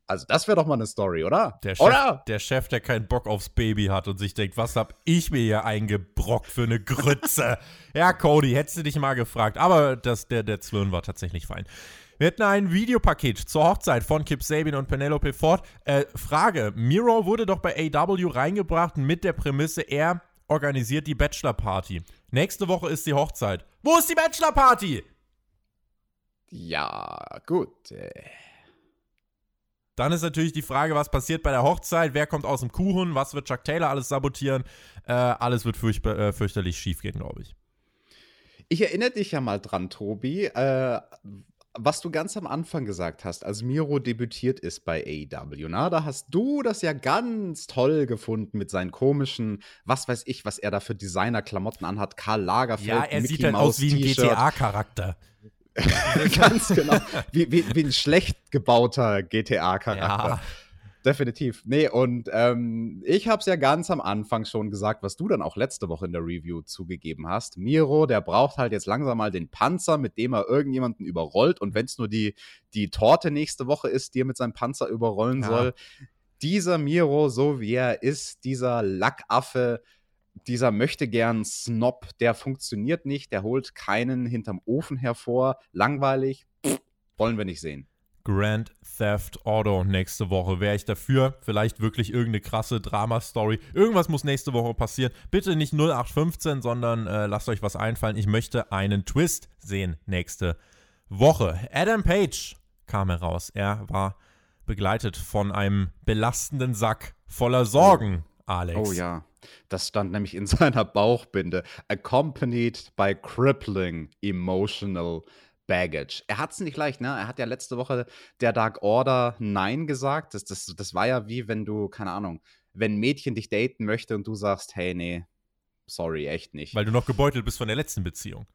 Also, das wäre doch mal eine Story, oder? Der Chef, oder? der Chef, der keinen Bock aufs Baby hat und sich denkt, was hab ich mir hier eingebrockt für eine Grütze? ja, Cody, hättest du dich mal gefragt. Aber das, der, der Zwirn war tatsächlich fein. Wir hätten ein Videopaket zur Hochzeit von Kip Sabin und Penelope Ford. Äh, Frage: Miro wurde doch bei AW reingebracht mit der Prämisse, er organisiert die Bachelor-Party. Nächste Woche ist die Hochzeit. Wo ist die Bachelor-Party? Ja, gut. Dann ist natürlich die Frage, was passiert bei der Hochzeit? Wer kommt aus dem Kuchen? Was wird Chuck Taylor alles sabotieren? Äh, alles wird fürcht äh, fürchterlich schief gehen, glaube ich. Ich erinnere dich ja mal dran, Tobi, äh, was du ganz am Anfang gesagt hast, als Miro debütiert ist bei AEW. Na, da hast du das ja ganz toll gefunden mit seinen komischen, was weiß ich, was er da für Designer-Klamotten anhat. Karl Lagerfeld, Ja, er Mickey sieht halt Mouse aus wie ein. GTA-Charakter. ganz genau. Wie, wie, wie ein schlecht gebauter GTA-Charakter. Ja. Definitiv. Nee, und ähm, ich habe es ja ganz am Anfang schon gesagt, was du dann auch letzte Woche in der Review zugegeben hast. Miro, der braucht halt jetzt langsam mal den Panzer, mit dem er irgendjemanden überrollt. Und wenn es nur die, die Torte nächste Woche ist, die er mit seinem Panzer überrollen Ja. soll. Dieser Miro, so wie er ist, dieser Lackaffe, dieser möchte gern Snob, der funktioniert nicht, der holt keinen hinterm Ofen hervor. Langweilig, pff, wollen wir nicht sehen. Grand Theft Auto nächste Woche. Wäre ich dafür? Vielleicht wirklich irgendeine krasse Drama-Story. Irgendwas muss nächste Woche passieren. Bitte nicht 0815, sondern äh, lasst euch was einfallen. Ich möchte einen Twist sehen nächste Woche. Adam Page kam heraus. Er war begleitet von einem belastenden Sack voller Sorgen, Alex. Oh ja, das stand nämlich in seiner Bauchbinde. Accompanied by crippling emotional baggage. Er hat es nicht leicht, ne? Er hat ja letzte Woche der Dark Order Nein gesagt. Das, das, das war ja wie wenn du, keine Ahnung, wenn ein Mädchen dich daten möchte und du sagst, hey, nee, sorry, echt nicht. Weil du noch gebeutelt bist von der letzten Beziehung.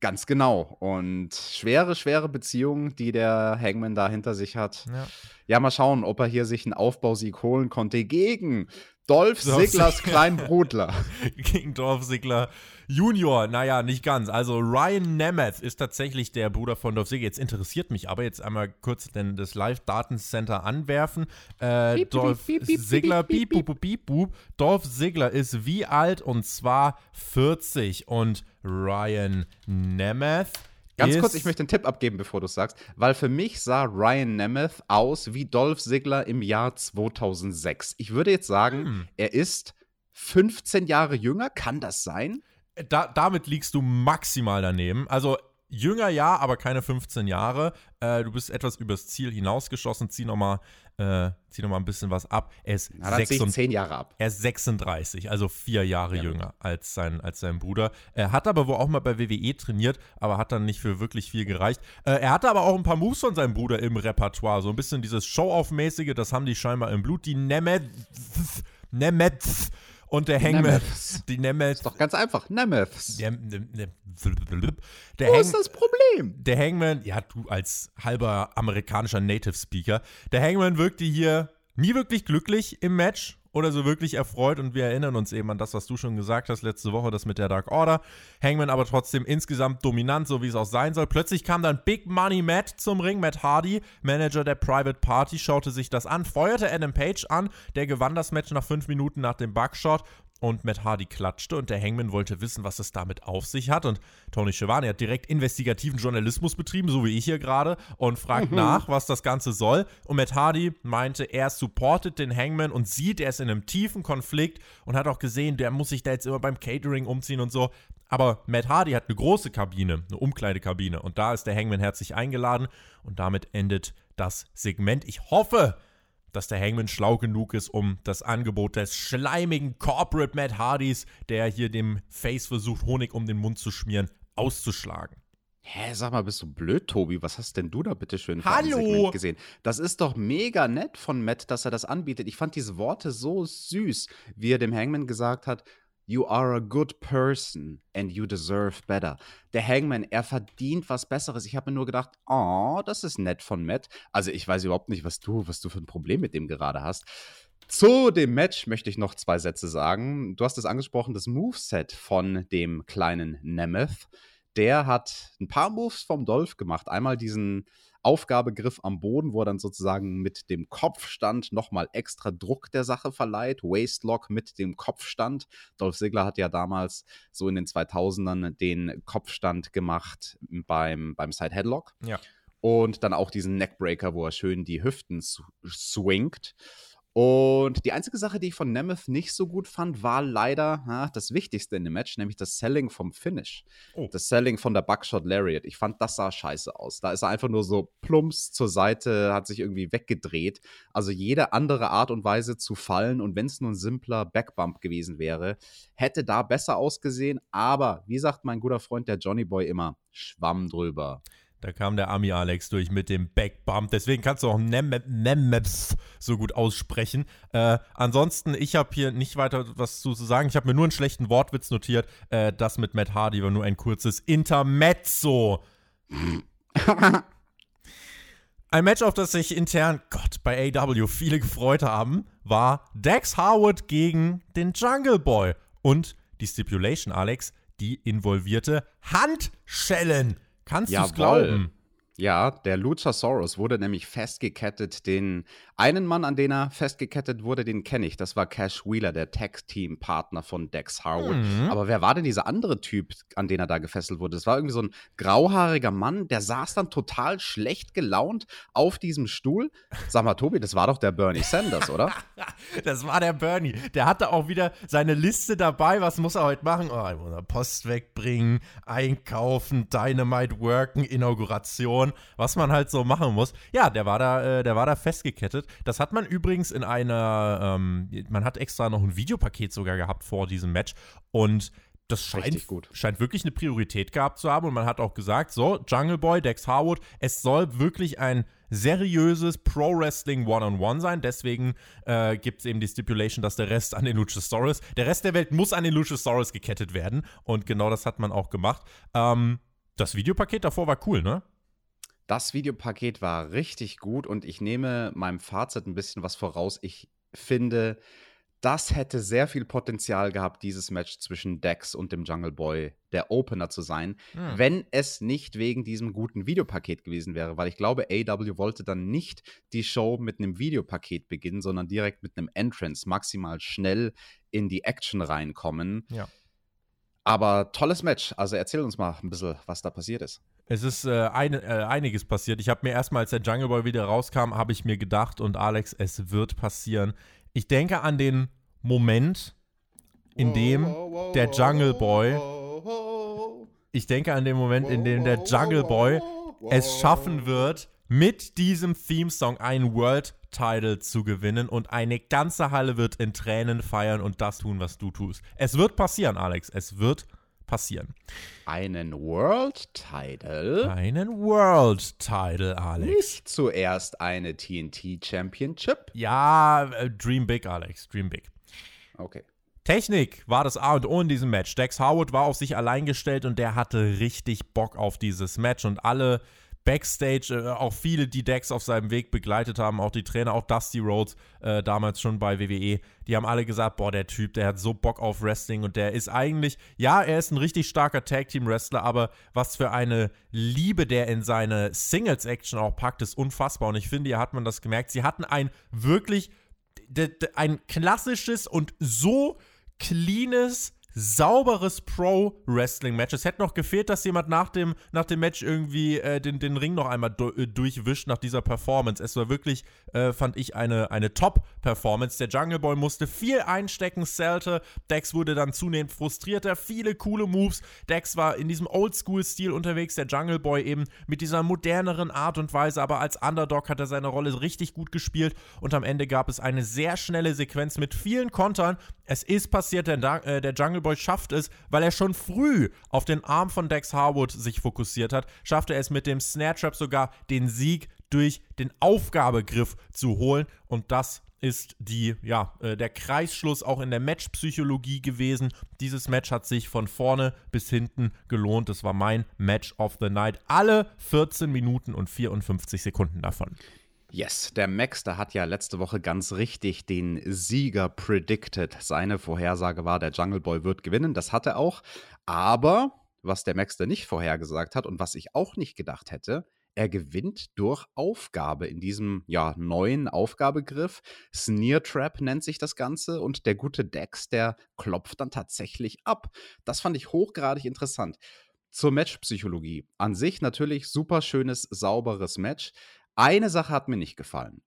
Ganz genau. Und schwere, schwere Beziehung, die der Hangman da hinter sich hat. Ja. Ja, mal schauen, ob er hier sich einen Aufbausieg holen konnte gegen Dolph Dolph Ziglers Ziggler. kleinen Brudler. gegen Dolph Ziggler Junior. Naja, nicht ganz. Also Ryan Nemeth ist tatsächlich der Bruder von Dolph Ziggler. Jetzt interessiert mich aber jetzt einmal kurz denn das Live-Datencenter anwerfen. Äh, Dolph Ziggler, bup. Dolph Ziggler ist wie alt? Und zwar 40. Und Ryan Nemeth Ganz kurz, ich möchte einen Tipp abgeben, bevor du es sagst, weil für mich sah Ryan Nemeth aus wie Dolph Ziggler im Jahr 2006. Ich würde jetzt sagen, Hm. er ist 15 Jahre jünger. Kann das sein? da, damit liegst du maximal daneben. Also jünger ja, aber keine 15 Jahre. Äh, du bist etwas übers Ziel hinausgeschossen. Zieh nochmal äh, zieh noch mal ein bisschen was ab. Er ist, Na, dann ziehe ich 36, 10 Jahre ab. er ist 36, also vier Jahre Ja, gut. jünger als sein, als sein Bruder. Er hat aber wohl auch mal bei WWE trainiert, aber hat dann nicht für wirklich viel gereicht. Äh, er hatte aber auch ein paar Moves von seinem Bruder im Repertoire. So ein bisschen dieses Show-Off-mäßige, das haben die scheinbar im Blut. Die Nemeth. Nemeth. Und der. Nemeths. Die Nemeth. Ist doch ganz einfach. Nemeths. Der, der, der, der, Wo Hang, ist das Problem? der Hangman, ja, du als halber amerikanischer Native Speaker, der Hangman wirkte hier nie wirklich glücklich im Match oder so wirklich erfreut und wir erinnern uns eben an das, was du schon gesagt hast letzte Woche, das mit der Dark Order. Hangman aber trotzdem insgesamt dominant, so wie es auch sein soll. Plötzlich kam dann Big Money Matt zum Ring, Matt Hardy, Manager der Private Party, schaute sich das an, feuerte Adam Page an, der gewann das Match nach fünf Minuten nach dem Bugshot und Matt Hardy klatschte und der Hangman wollte wissen, was es damit auf sich hat. Und Tony Schiavone hat direkt investigativen Journalismus betrieben, so wie ich hier gerade, und fragt nach, was das Ganze soll. Und Matt Hardy meinte, er supportet den Hangman und sieht, er ist in einem tiefen Konflikt und hat auch gesehen, der muss sich da jetzt immer beim Catering umziehen und so. Aber Matt Hardy hat eine große Kabine, eine Umkleidekabine. Und da ist der Hangman herzlich eingeladen. Und damit endet das Segment. Ich hoffe, dass der Hangman schlau genug ist, um das Angebot des schleimigen Corporate Matt Hardys, der hier dem Face versucht, Honig um den Mund zu schmieren, auszuschlagen. Hä, sag mal, bist du blöd, Tobi? Was hast denn du da bitte schön für Hallo? gesehen? Das ist doch mega nett von Matt, dass er das anbietet. Ich fand diese Worte so süß, wie er dem Hangman gesagt hat, You are a good person and you deserve better. Der Hangman, er verdient was Besseres. Ich habe mir nur gedacht, oh, das ist nett von Matt. Also ich weiß überhaupt nicht, was du, was du für ein Problem mit dem gerade hast. Zu dem Match möchte ich noch zwei Sätze sagen. Du hast es angesprochen, das Moveset von dem kleinen Nemeth. Der hat ein paar Moves vom Dolph gemacht. Einmal diesen Aufgabegriff am Boden, wo er dann sozusagen mit dem Kopfstand nochmal extra Druck der Sache verleiht. Waistlock mit dem Kopfstand. Dolph Ziggler hat ja damals so in den 2000ern den Kopfstand gemacht beim, beim Side Headlock. Ja. Und dann auch diesen Neckbreaker, wo er schön die Hüften sw- swingt. Und die einzige Sache, die ich von Nemeth nicht so gut fand, war leider ja, das Wichtigste in dem Match, nämlich das Selling vom Finish. Oh. Das Selling von der Buckshot Lariat. Ich fand, das sah scheiße aus. Da ist er einfach nur so plumps zur Seite, hat sich irgendwie weggedreht. Also jede andere Art und Weise zu fallen und wenn es nur ein simpler Backbump gewesen wäre, hätte da besser ausgesehen. Aber wie sagt mein guter Freund der Johnny Boy immer, schwamm drüber. Da kam der Ami Alex durch mit dem Backbump. Deswegen kannst du auch Nem- Nemeps so gut aussprechen. Äh, ansonsten, ich habe hier nicht weiter was zu sagen. Ich habe mir nur einen schlechten Wortwitz notiert. Äh, das mit Matt Hardy war nur ein kurzes Intermezzo. Ein Match, auf das sich intern, Gott, bei AW viele gefreut haben, war Dax Harwood gegen den Jungle Boy. Und die Stipulation, Alex, die involvierte Handschellen. Kannst du es glauben? Ja, der Luchasaurus wurde nämlich festgekettet. Den einen Mann, an den er festgekettet wurde, den kenne ich. Das war Cash Wheeler, der Tag-Team-Partner von Dex Harwood. Mhm. Aber wer war denn dieser andere Typ, an den er da gefesselt wurde? Das war irgendwie so ein grauhaariger Mann, der saß dann total schlecht gelaunt auf diesem Stuhl. Sag mal, Tobi, das war doch der Bernie Sanders, oder? Das war der Bernie. Der hatte auch wieder seine Liste dabei. Was muss er heute machen? Oh, Post wegbringen, einkaufen, Dynamite worken, Inauguration, was man halt so machen muss. Ja, der war da, äh, der war da festgekettet. Das hat man übrigens in einer, ähm, man hat extra noch ein Videopaket sogar gehabt vor diesem Match und das scheint, scheint wirklich eine Priorität gehabt zu haben und man hat auch gesagt, so, Jungle Boy, Dex Harwood, es soll wirklich ein seriöses Pro-Wrestling One-on-One sein. Deswegen äh, gibt es eben die Stipulation, dass der Rest an den Luchasaurus, der Rest der Welt muss an den Luchasaurus gekettet werden. Und genau das hat man auch gemacht. Ähm, das Videopaket davor war cool, ne? Das Videopaket war richtig gut und ich nehme meinem Fazit ein bisschen was voraus. Ich finde, das hätte sehr viel Potenzial gehabt, dieses Match zwischen Dex und dem Jungle Boy der Opener zu sein, Hm. wenn es nicht wegen diesem guten Videopaket gewesen wäre, weil ich glaube, AW wollte dann nicht die Show mit einem Videopaket beginnen, sondern direkt mit einem Entrance, maximal schnell in die Action reinkommen. Ja. Aber tolles Match. Also erzähl uns mal ein bisschen, was da passiert ist. Es ist äh, eine, äh, einiges passiert. Ich habe mir erstmal, als der Jungle Boy wieder rauskam, habe ich mir gedacht, und Alex, es wird passieren. Ich denke an den Moment, in dem der Jungle Boy, ich denke an den Moment, in dem der Jungle Boy es schaffen wird, mit diesem Theme-Song einen World Title zu gewinnen und eine ganze Halle wird in Tränen feiern und das tun, was du tust. Es wird passieren, Alex. Es wird passieren. Einen World Title. Einen World Title, Alex. Nicht zuerst eine TNT Championship. Ja, äh, Dream Big, Alex. Dream Big. Okay. Technik war das A und O in diesem Match. Dex Harwood war auf sich allein gestellt und der hatte richtig Bock auf dieses Match und alle Backstage, äh, auch viele, die Dex auf seinem Weg begleitet haben, auch die Trainer, auch Dusty Rhodes, äh, damals schon bei WWE, die haben alle gesagt, boah, der Typ, der hat so Bock auf Wrestling und der ist eigentlich, ja, er ist ein richtig starker Tag-Team-Wrestler, aber was für eine Liebe der in seine Singles-Action auch packt, ist unfassbar. Und ich finde, hier hat man das gemerkt. Sie hatten ein wirklich, ein klassisches und so cleanes sauberes Pro-Wrestling-Match. Es hätte noch gefehlt, dass jemand nach dem, nach dem Match irgendwie äh, den, den Ring noch einmal du äh, durchwischt nach dieser Performance. Es war wirklich, äh, fand ich, eine, eine Top-Performance. Der Jungle Boy musste viel einstecken, Celte. Dex wurde dann zunehmend frustrierter. Viele coole Moves. Dex war in diesem Oldschool-Stil unterwegs. Der Jungle Boy eben mit dieser moderneren Art und Weise. Aber als Underdog hat er seine Rolle richtig gut gespielt. Und am Ende gab es eine sehr schnelle Sequenz mit vielen Kontern. Es ist passiert, der, äh, der Jungle Boy schafft es, weil er schon früh auf den Arm von Dex Harwood sich fokussiert hat, schafft er es mit dem Snare Trap sogar den Sieg durch den Aufgabegriff zu holen und das ist die, ja, äh, der Kreisschluss auch in der Matchpsychologie gewesen. Dieses Match hat sich von vorne bis hinten gelohnt. Das war mein Match of the Night. Alle 14 Minuten und 54 Sekunden davon. Yes, der Maxter hat ja letzte Woche ganz richtig den Sieger predicted. Seine Vorhersage war, der Jungle Boy wird gewinnen. Das hat er auch. Aber was der Maxter nicht vorhergesagt hat und was ich auch nicht gedacht hätte, er gewinnt durch Aufgabe in diesem ja, neuen Aufgabegriff. Sneer Trap nennt sich das Ganze und der gute Dex, der klopft dann tatsächlich ab. Das fand ich hochgradig interessant. Zur Matchpsychologie. An sich natürlich super schönes, sauberes Match. Eine Sache hat mir nicht gefallen.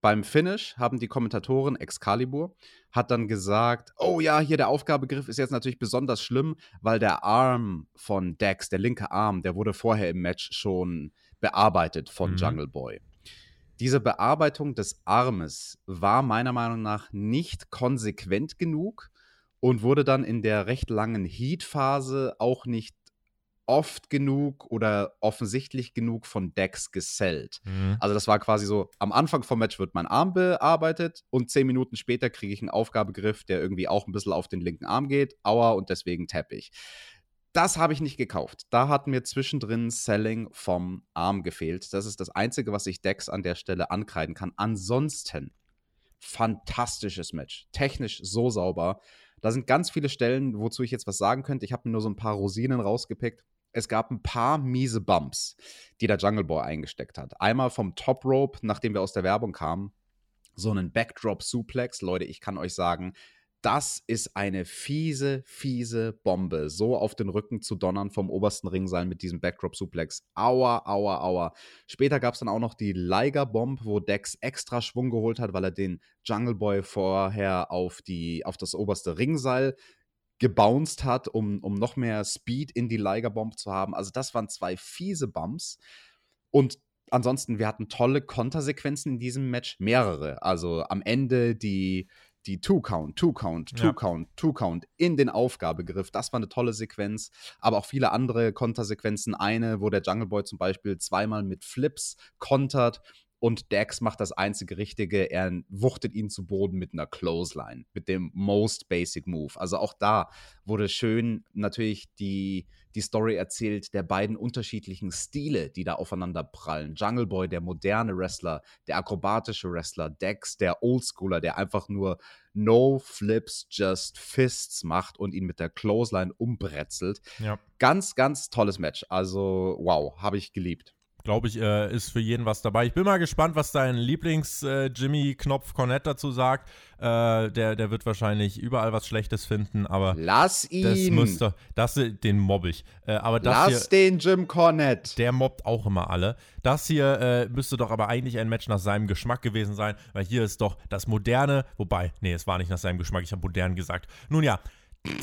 Beim Finish haben die Kommentatoren Excalibur hat dann gesagt, oh ja, hier der Aufgabegriff ist jetzt natürlich besonders schlimm, weil der Arm von Dex, der linke Arm, der wurde vorher im Match schon bearbeitet von mhm. Jungle Boy. Diese Bearbeitung des Armes war meiner Meinung nach nicht konsequent genug und wurde dann in der recht langen Heat-Phase auch nicht oft genug oder offensichtlich genug von Dex gesellt. Mhm. Also das war quasi so, am Anfang vom Match wird mein Arm bearbeitet und zehn Minuten später kriege ich einen Aufgabegriff, der irgendwie auch ein bisschen auf den linken Arm geht. Aua, und deswegen tappe ich. Das habe ich nicht gekauft. Da hat mir zwischendrin Selling vom Arm gefehlt. Das ist das Einzige, was ich Dex an der Stelle ankreiden kann. Ansonsten fantastisches Match. Technisch so sauber. Da sind ganz viele Stellen, wozu ich jetzt was sagen könnte. Ich habe mir nur so ein paar Rosinen rausgepickt es gab ein paar miese Bumps, die der Jungle Boy eingesteckt hat. Einmal vom Top Rope, nachdem wir aus der Werbung kamen, so einen Backdrop Suplex. Leute, ich kann euch sagen, das ist eine fiese, fiese Bombe. So auf den Rücken zu donnern vom obersten Ringseil mit diesem Backdrop Suplex. Aua, aua, aua. Später gab es dann auch noch die Liger Bomb, wo Dex extra Schwung geholt hat, weil er den Jungle Boy vorher auf, die, auf das oberste Ringseil gebounced hat, um, um noch mehr Speed in die Liger Bomb zu haben. Also das waren zwei fiese Bumps. Und ansonsten, wir hatten tolle Kontersequenzen in diesem Match, mehrere. Also am Ende die, die Two-Count, Two-Count, Two-Count, ja. Two-Count in den Aufgabegriff. Das war eine tolle Sequenz. Aber auch viele andere Kontersequenzen. Eine, wo der Jungle Boy zum Beispiel zweimal mit Flips kontert und Dex macht das einzige Richtige. Er wuchtet ihn zu Boden mit einer Clothesline, mit dem Most Basic Move. Also auch da wurde schön natürlich die, die Story erzählt der beiden unterschiedlichen Stile, die da aufeinander prallen. Jungle Boy, der moderne Wrestler, der akrobatische Wrestler, Dex, der Oldschooler, der einfach nur No Flips, just Fists macht und ihn mit der Clothesline umbrezelt. Ja. Ganz, ganz tolles Match. Also, wow, habe ich geliebt glaube ich, äh, ist für jeden was dabei. Ich bin mal gespannt, was dein Lieblings-Jimmy-Knopf äh, Cornett dazu sagt. Äh, der, der wird wahrscheinlich überall was Schlechtes finden, aber. Lass ihn! Das müsste, das, den mobb ich. Äh, aber das Lass hier, den Jim Cornett! Der mobbt auch immer alle. Das hier äh, müsste doch aber eigentlich ein Match nach seinem Geschmack gewesen sein, weil hier ist doch das Moderne, wobei, nee, es war nicht nach seinem Geschmack, ich habe modern gesagt. Nun ja,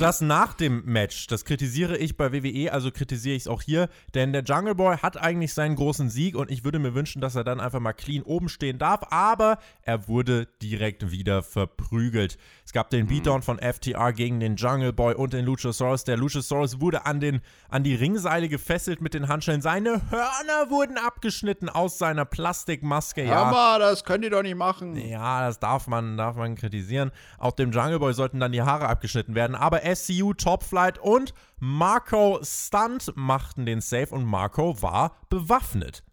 das nach dem Match, das kritisiere ich bei WWE, also kritisiere ich es auch hier, denn der Jungle Boy hat eigentlich seinen großen Sieg und ich würde mir wünschen, dass er dann einfach mal clean oben stehen darf, aber er wurde direkt wieder verprügelt. Es gab den Beatdown von FTR gegen den Jungle Boy und den Luchasaurus. Der Luchasaurus wurde an, den, an die Ringseile gefesselt mit den Handschellen. Seine Hörner wurden abgeschnitten aus seiner Plastikmaske. Ja, Hammer, das könnt ihr doch nicht machen. Ja, das darf man, darf man kritisieren. Auch dem Jungle Boy sollten dann die Haare abgeschnitten werden. Aber SCU, Top Flight und Marco Stunt machten den Safe und Marco war bewaffnet.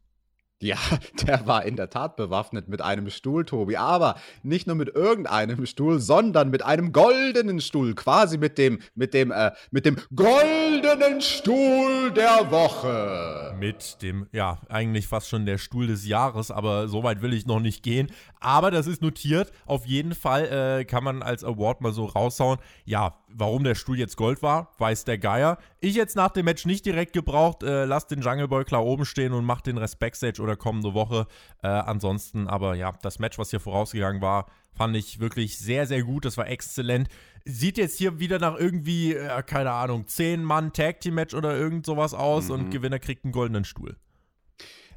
Ja, der war in der Tat bewaffnet mit einem Stuhl, Tobi. Aber nicht nur mit irgendeinem Stuhl, sondern mit einem goldenen Stuhl. Quasi mit dem, mit dem, äh, mit dem goldenen Stuhl der Woche. Mit dem, ja, eigentlich fast schon der Stuhl des Jahres, aber so weit will ich noch nicht gehen. Aber das ist notiert. Auf jeden Fall äh, kann man als Award mal so raushauen. Ja, warum der Stuhl jetzt Gold war, weiß der Geier. Ich jetzt nach dem Match nicht direkt gebraucht. Äh, lass den Jungle Boy klar oben stehen und mach den Rest Backstage oder kommende Woche. Äh, ansonsten, aber ja, das Match, was hier vorausgegangen war, fand ich wirklich sehr, sehr gut. Das war exzellent. Sieht jetzt hier wieder nach irgendwie, äh, keine Ahnung, 10 Mann Tag Team Match oder irgend sowas aus mhm. und Gewinner kriegt einen goldenen Stuhl.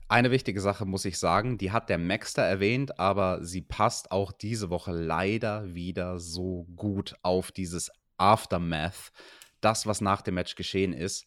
Eine wichtige Sache muss ich sagen, die hat der Maxter erwähnt, aber sie passt auch diese Woche leider wieder so gut auf dieses Aftermath, das, was nach dem Match geschehen ist.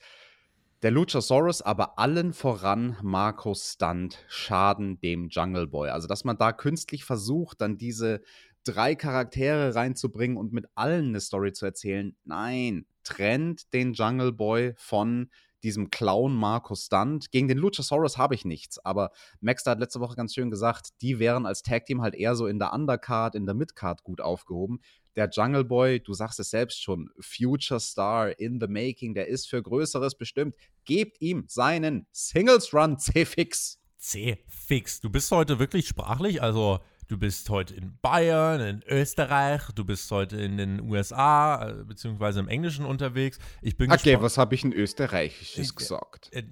Der Luchasaurus, aber allen voran Marco Stunt schaden dem Jungle Boy. Also, dass man da künstlich versucht, dann diese drei Charaktere reinzubringen und mit allen eine Story zu erzählen. Nein, trennt den Jungle Boy von diesem Clown Marco Stunt. Gegen den Luchasaurus habe ich nichts, aber Maxter hat letzte Woche ganz schön gesagt, die wären als Tag Team halt eher so in der Undercard, in der Midcard gut aufgehoben der Jungle Boy, du sagst es selbst schon, Future Star in the Making, der ist für Größeres bestimmt. Gebt ihm seinen Singles Run C-Fix. C-Fix. Du bist heute wirklich sprachlich, also du bist heute in Bayern, in Österreich, du bist heute in den USA, äh, beziehungsweise im Englischen unterwegs. Ich bin Okay, was habe ich in Österreichisches äh, gesagt? Äh,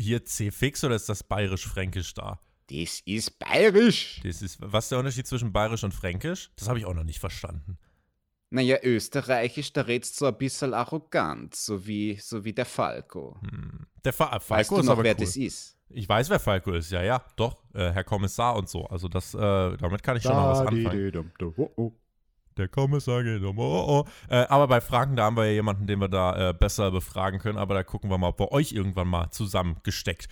hier C-Fix oder ist das bayerisch-fränkisch da? Das ist bayerisch. Das ist, was ist der Unterschied zwischen bayerisch und fränkisch? Das habe ich auch noch nicht verstanden. Naja, österreichisch, da redst du so ein bisschen arrogant, so wie, so wie der Falco. Hm. Der Fa Falco weißt du ist noch, aber wer cool. das ist? Ich weiß, wer Falco ist, ja, ja, doch, äh, Herr Kommissar und so. Also das, äh, damit kann ich schon da, mal was anfangen. Oh, oh. Der Kommissar geht um, oh, oh. Äh, aber bei Fragen, da haben wir ja jemanden, den wir da äh, besser befragen können. Aber da gucken wir mal, ob wir euch irgendwann mal zusammengesteckt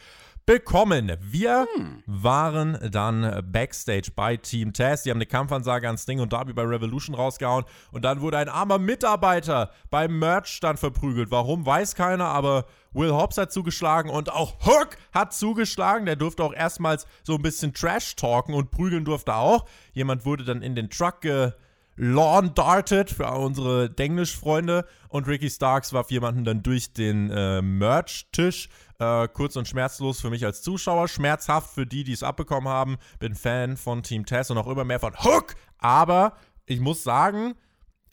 bekommen. Wir hm. waren dann backstage bei Team Test. Die haben eine Kampfansage an Sting und Darby bei Revolution rausgehauen. Und dann wurde ein armer Mitarbeiter beim Merch-Stand verprügelt. Warum, weiß keiner, aber Will Hobbs hat zugeschlagen und auch Hook hat zugeschlagen. Der durfte auch erstmals so ein bisschen Trash talken und prügeln durfte auch. Jemand wurde dann in den Truck ge lawn darted für unsere Denglisch-Freunde und Ricky Starks warf jemanden dann durch den äh, Merch-Tisch. Äh, kurz und schmerzlos für mich als Zuschauer, schmerzhaft für die, die es abbekommen haben. Bin Fan von Team Tess und auch immer mehr von Hook. Aber ich muss sagen,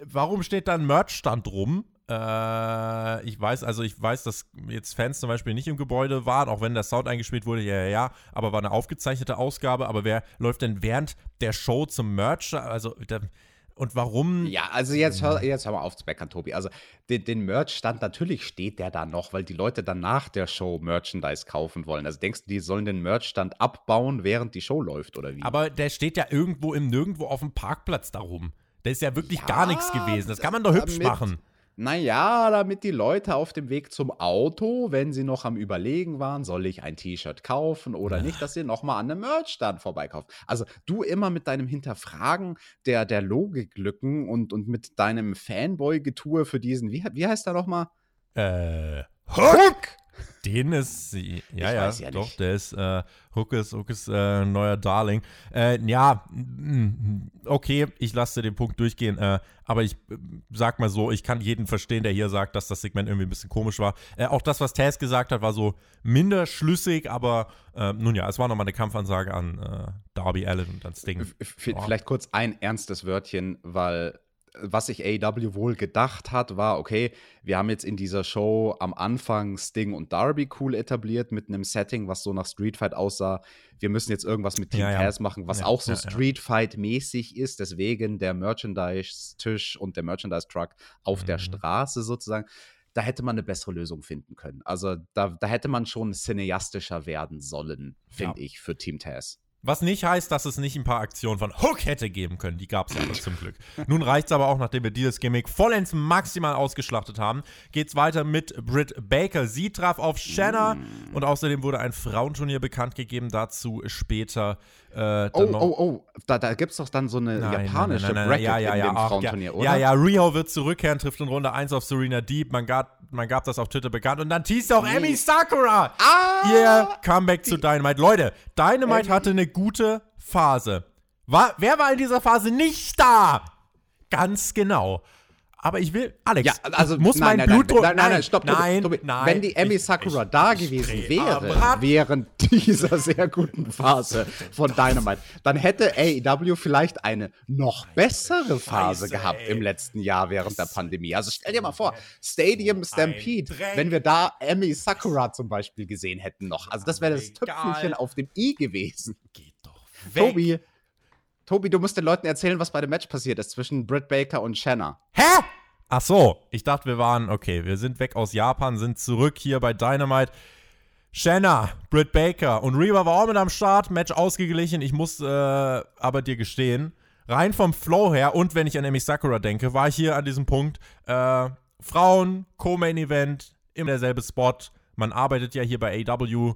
warum steht da ein Merch-Stand rum? Äh, ich weiß, also ich weiß, dass jetzt Fans zum Beispiel nicht im Gebäude waren, auch wenn der Sound eingespielt wurde, ja, ja, ja, aber war eine aufgezeichnete Ausgabe. Aber wer läuft denn während der Show zum Merch? Also, der, und warum? Ja, also jetzt hör, jetzt hör mal auf zu meckern, Tobi. Also den, den Merch-Stand, natürlich steht der da noch, weil die Leute dann nach der Show Merchandise kaufen wollen. Also denkst du, die sollen den Merch-Stand abbauen, während die Show läuft, oder wie? Aber der steht ja irgendwo im Nirgendwo auf dem Parkplatz darum. Da ist ja wirklich ja, gar nichts gewesen. Das kann man doch hübsch machen. Naja, damit die Leute auf dem Weg zum Auto, wenn sie noch am Überlegen waren, soll ich ein T-Shirt kaufen oder nicht, dass sie nochmal an einem Merch-Stand vorbeikaufen. Also du immer mit deinem Hinterfragen der, der Logiklücken und, und mit deinem Fanboy-Getue für diesen, wie, wie heißt der nochmal? Äh, Hook! Den ist, ja, ja, ja, doch, der ist, äh, Hook ist, Hook ist äh, neuer Darling. Äh, ja, mm, okay, ich lasse den Punkt durchgehen, äh, aber ich äh, sag mal so, ich kann jeden verstehen, der hier sagt, dass das Segment irgendwie ein bisschen komisch war. Äh, auch das, was Taz gesagt hat, war so minder schlüssig, aber nun ja, es war nochmal eine Kampfansage an Darby Allen und an Sting. Vielleicht kurz ein ernstes Wörtchen, weil was sich AEW wohl gedacht hat, war, okay, wir haben jetzt in dieser Show am Anfang Sting und Darby cool etabliert mit einem Setting, was so nach Street Fight aussah. Wir müssen jetzt irgendwas mit Team ja, ja. machen, was ja, auch so Street Fight-mäßig ist. Deswegen der Merchandise-Tisch und der Merchandise-Truck auf mhm. der Straße sozusagen. Da hätte man eine bessere Lösung finden können. Also da, da hätte man schon cineastischer werden sollen, finde ich, für Team Taz. Was nicht heißt, dass es nicht ein paar Aktionen von Hook hätte geben können. Die gab es aber zum Glück. Nun reicht es aber auch, nachdem wir dieses Gimmick vollends maximal ausgeschlachtet haben, geht es weiter mit Britt Baker. Sie traf auf Shanna und außerdem wurde ein Frauenturnier bekannt gegeben. Dazu später. Äh, oh, oh, oh, da, da gibt es doch dann so eine nein, japanische nein, nein, Bracket ja, ja, ja, in dem Ach, Frauenturnier, ja, oder? Ja, ja, Riho wird zurückkehren, trifft in Runde 1 auf Serena Deep. Man gab, man gab das auf Twitter bekannt und dann teast auch. Emi Sakura. Ah! Ihr Comeback zu Dynamite. Leute, Dynamite Emi. hatte eine gute Phase. War, wer war in dieser Phase nicht da? Ganz genau. Aber ich will, Alex, ja, also, muss nein, mein Blutdruck. Nein, nein, nein, stopp, nein, Tobi, nein, Wenn die Emmy Sakura ich, da gewesen wäre, während dieser sehr guten Phase von Dynamite, dann hätte AEW vielleicht eine noch bessere Phase gehabt im letzten Jahr während der Pandemie. Also stell dir mal vor, Stadium Stampede, wenn wir da Emmy Sakura zum Beispiel gesehen hätten noch. Also das wäre das Tüpfelchen auf dem I gewesen. Geht Weg. Tobi, Tobi, du musst den Leuten erzählen, was bei dem Match passiert ist zwischen Britt Baker und Shanna. Hä? Ach so, ich dachte, wir waren, okay, wir sind weg aus Japan, sind zurück hier bei Dynamite. Shanna, Britt Baker und Reba war auch mit am Start, Match ausgeglichen. Ich muss äh, aber dir gestehen, rein vom Flow her und wenn ich an Emi Sakura denke, war ich hier an diesem Punkt, äh, Frauen, Co-Main Event, immer derselbe Spot. Man arbeitet ja hier bei AW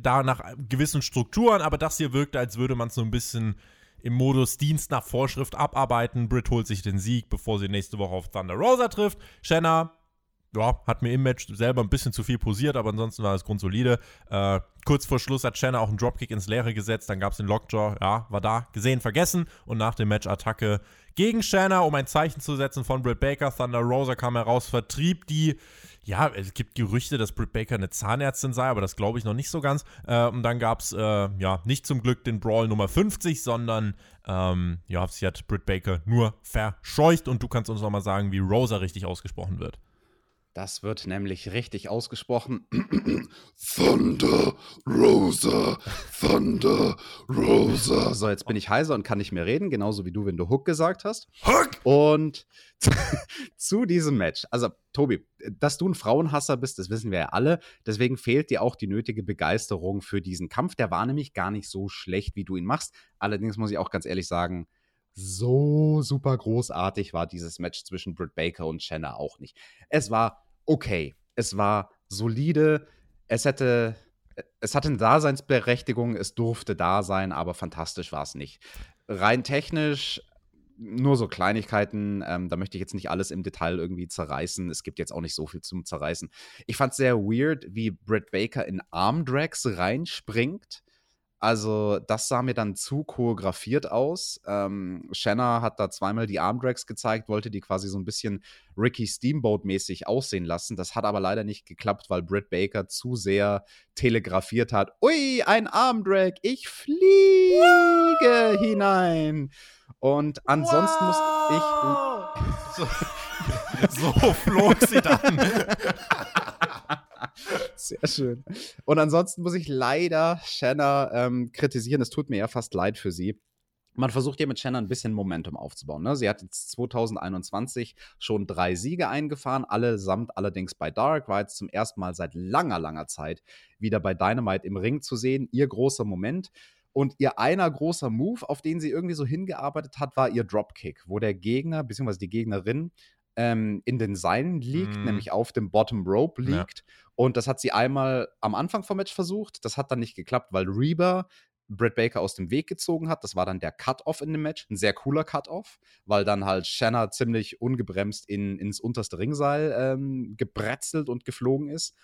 da nach gewissen Strukturen, aber das hier wirkte, als würde man es so ein bisschen im Modus Dienst nach Vorschrift abarbeiten. Britt holt sich den Sieg, bevor sie nächste Woche auf Thunder Rosa trifft. Shanna, ja, hat mir im Match selber ein bisschen zu viel posiert, aber ansonsten war es grundsolide. Äh, kurz vor Schluss hat Shanna auch einen Dropkick ins Leere gesetzt, dann gab es den Lockjaw, ja, war da, gesehen, vergessen. Und nach dem Match Attacke gegen Shanna, um ein Zeichen zu setzen von Britt Baker. Thunder Rosa kam heraus, vertrieb die ja, es gibt Gerüchte, dass Britt Baker eine Zahnärztin sei, aber das glaube ich noch nicht so ganz. Äh, und dann gab es, äh, ja, nicht zum Glück den Brawl Nummer 50, sondern, ähm, ja, sie hat Britt Baker nur verscheucht. Und du kannst uns nochmal sagen, wie Rosa richtig ausgesprochen wird. Das wird nämlich richtig ausgesprochen. Thunder Rosa, Thunder Rosa. So, jetzt bin ich heiser und kann nicht mehr reden, genauso wie du, wenn du Hook gesagt hast. Hook! Und zu diesem Match. Also, Tobi, dass du ein Frauenhasser bist, das wissen wir ja alle. Deswegen fehlt dir auch die nötige Begeisterung für diesen Kampf. Der war nämlich gar nicht so schlecht, wie du ihn machst. Allerdings muss ich auch ganz ehrlich sagen, so super großartig war dieses Match zwischen Britt Baker und Shanna auch nicht. Es war okay. Es war solide. Es hätte, es hatte eine Daseinsberechtigung. Es durfte da sein, aber fantastisch war es nicht. Rein technisch nur so Kleinigkeiten. Ähm, da möchte ich jetzt nicht alles im Detail irgendwie zerreißen. Es gibt jetzt auch nicht so viel zum Zerreißen. Ich fand es sehr weird, wie Britt Baker in Armdrags reinspringt. Also, das sah mir dann zu choreografiert aus. Ähm, Shanna hat da zweimal die Armdrags gezeigt, wollte die quasi so ein bisschen Ricky Steamboat-mäßig aussehen lassen. Das hat aber leider nicht geklappt, weil Britt Baker zu sehr telegrafiert hat. Ui, ein Armdrag, ich fliege wow. hinein. Und ansonsten wow. muss ich. So, so flog sie dann. Sehr schön. Und ansonsten muss ich leider Shanna ähm, kritisieren. Es tut mir ja fast leid für sie. Man versucht ja mit Shanna ein bisschen Momentum aufzubauen. Ne? Sie hat jetzt 2021 schon drei Siege eingefahren, allesamt allerdings bei Dark, war jetzt zum ersten Mal seit langer, langer Zeit wieder bei Dynamite im Ring zu sehen. Ihr großer Moment. Und ihr einer großer Move, auf den sie irgendwie so hingearbeitet hat, war ihr Dropkick, wo der Gegner bzw. die Gegnerin ähm, in den Seilen liegt, mm. nämlich auf dem Bottom Rope liegt. Ja. Und das hat sie einmal am Anfang vom Match versucht. Das hat dann nicht geklappt, weil Reba Britt Baker aus dem Weg gezogen hat. Das war dann der Cut-Off in dem Match. Ein sehr cooler Cut-Off, weil dann halt Shanna ziemlich ungebremst in, ins unterste Ringseil ähm, gebrezelt und geflogen ist.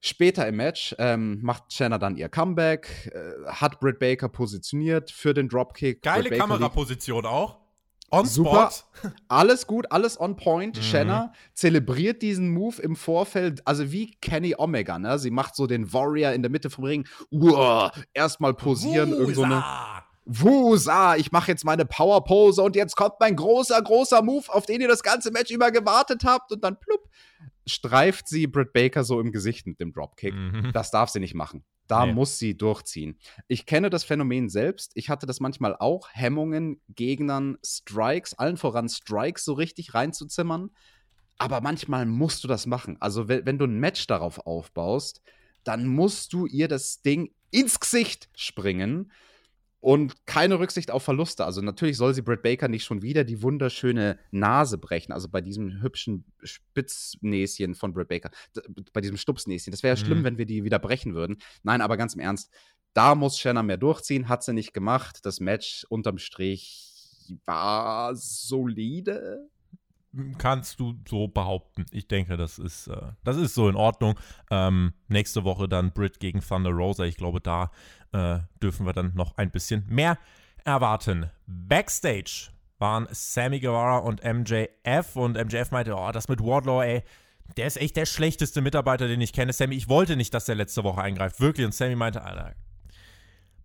Später im Match ähm, macht Shanna dann ihr Comeback, äh, hat Britt Baker positioniert für den Dropkick. Geile Kameraposition auch. On Super. Spot. Alles gut, alles on point. Mhm. Shanna zelebriert diesen Move im Vorfeld, also wie Kenny Omega, ne? Sie macht so den Warrior in der Mitte vom Ring. Uah, erstmal posieren, irgend so eine Wusa, ich mache jetzt meine Powerpose und jetzt kommt mein großer, großer Move, auf den ihr das ganze Match über gewartet habt und dann plupp, streift sie Britt Baker so im Gesicht mit dem Dropkick. Mhm. Das darf sie nicht machen. Da nee. muss sie durchziehen. Ich kenne das Phänomen selbst. Ich hatte das manchmal auch, Hemmungen, Gegnern, Strikes, allen voran Strikes so richtig reinzuzimmern. Aber manchmal musst du das machen. Also, wenn, wenn du ein Match darauf aufbaust, dann musst du ihr das Ding ins Gesicht springen und keine Rücksicht auf Verluste. Also natürlich soll sie Britt Baker nicht schon wieder die wunderschöne Nase brechen. Also bei diesem hübschen Spitznäschen von Britt Baker, bei diesem Stupsnäschen. Das wäre ja schlimm, mhm. wenn wir die wieder brechen würden. Nein, aber ganz im Ernst, da muss Shanna mehr durchziehen. Hat sie nicht gemacht. Das Match unterm Strich war solide kannst du so behaupten. Ich denke, das ist, äh, das ist so in Ordnung. Ähm, nächste Woche dann Brit gegen Thunder Rosa. Ich glaube, da äh, dürfen wir dann noch ein bisschen mehr erwarten. Backstage waren Sammy Guevara und MJF und MJF meinte, oh, das mit Wardlaw, ey, der ist echt der schlechteste Mitarbeiter, den ich kenne. Sammy, ich wollte nicht, dass der letzte Woche eingreift. Wirklich. Und Sammy meinte, Alter,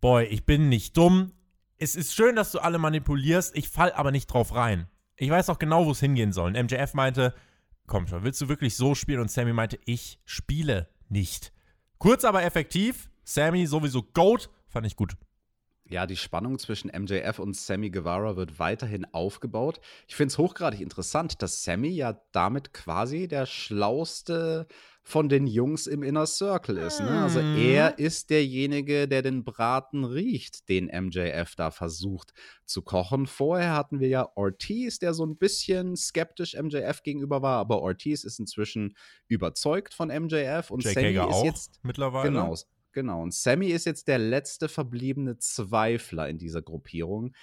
boy, ich bin nicht dumm. Es ist schön, dass du alle manipulierst. Ich fall aber nicht drauf rein. Ich weiß auch genau, wo es hingehen soll. Und MJF meinte, komm schon, willst du wirklich so spielen? Und Sammy meinte, ich spiele nicht. Kurz, aber effektiv. Sammy sowieso Goat. Fand ich gut. Ja, die Spannung zwischen MJF und Sammy Guevara wird weiterhin aufgebaut. Ich finde es hochgradig interessant, dass Sammy ja damit quasi der schlauste von den Jungs im Inner Circle ist. Ne? Also mhm. er ist derjenige, der den Braten riecht, den MJF da versucht zu kochen. Vorher hatten wir ja Ortiz, der so ein bisschen skeptisch MJF gegenüber war, aber Ortiz ist inzwischen überzeugt von MJF und Jake Sammy Hager ist auch jetzt mittlerweile. Genau, genau. Und Sammy ist jetzt der letzte verbliebene Zweifler in dieser Gruppierung.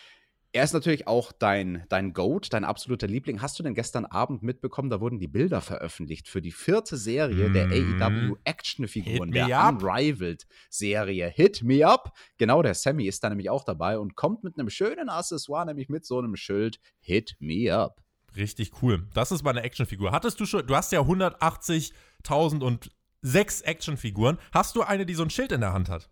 Er ist natürlich auch dein, dein Goat, dein absoluter Liebling. Hast du denn gestern Abend mitbekommen, da wurden die Bilder veröffentlicht für die vierte Serie mm. der mhm. AEW Actionfiguren, der up. Unrivaled Serie Hit Me Up. Genau, der Sammy ist da nämlich auch dabei und kommt mit einem schönen Accessoire, nämlich mit so einem Schild Hit Me Up. Richtig cool. Das ist meine Actionfigur. Hattest du schon, du hast ja 180.000 und sechs Actionfiguren. Hast du eine, die so ein Schild in der Hand hat?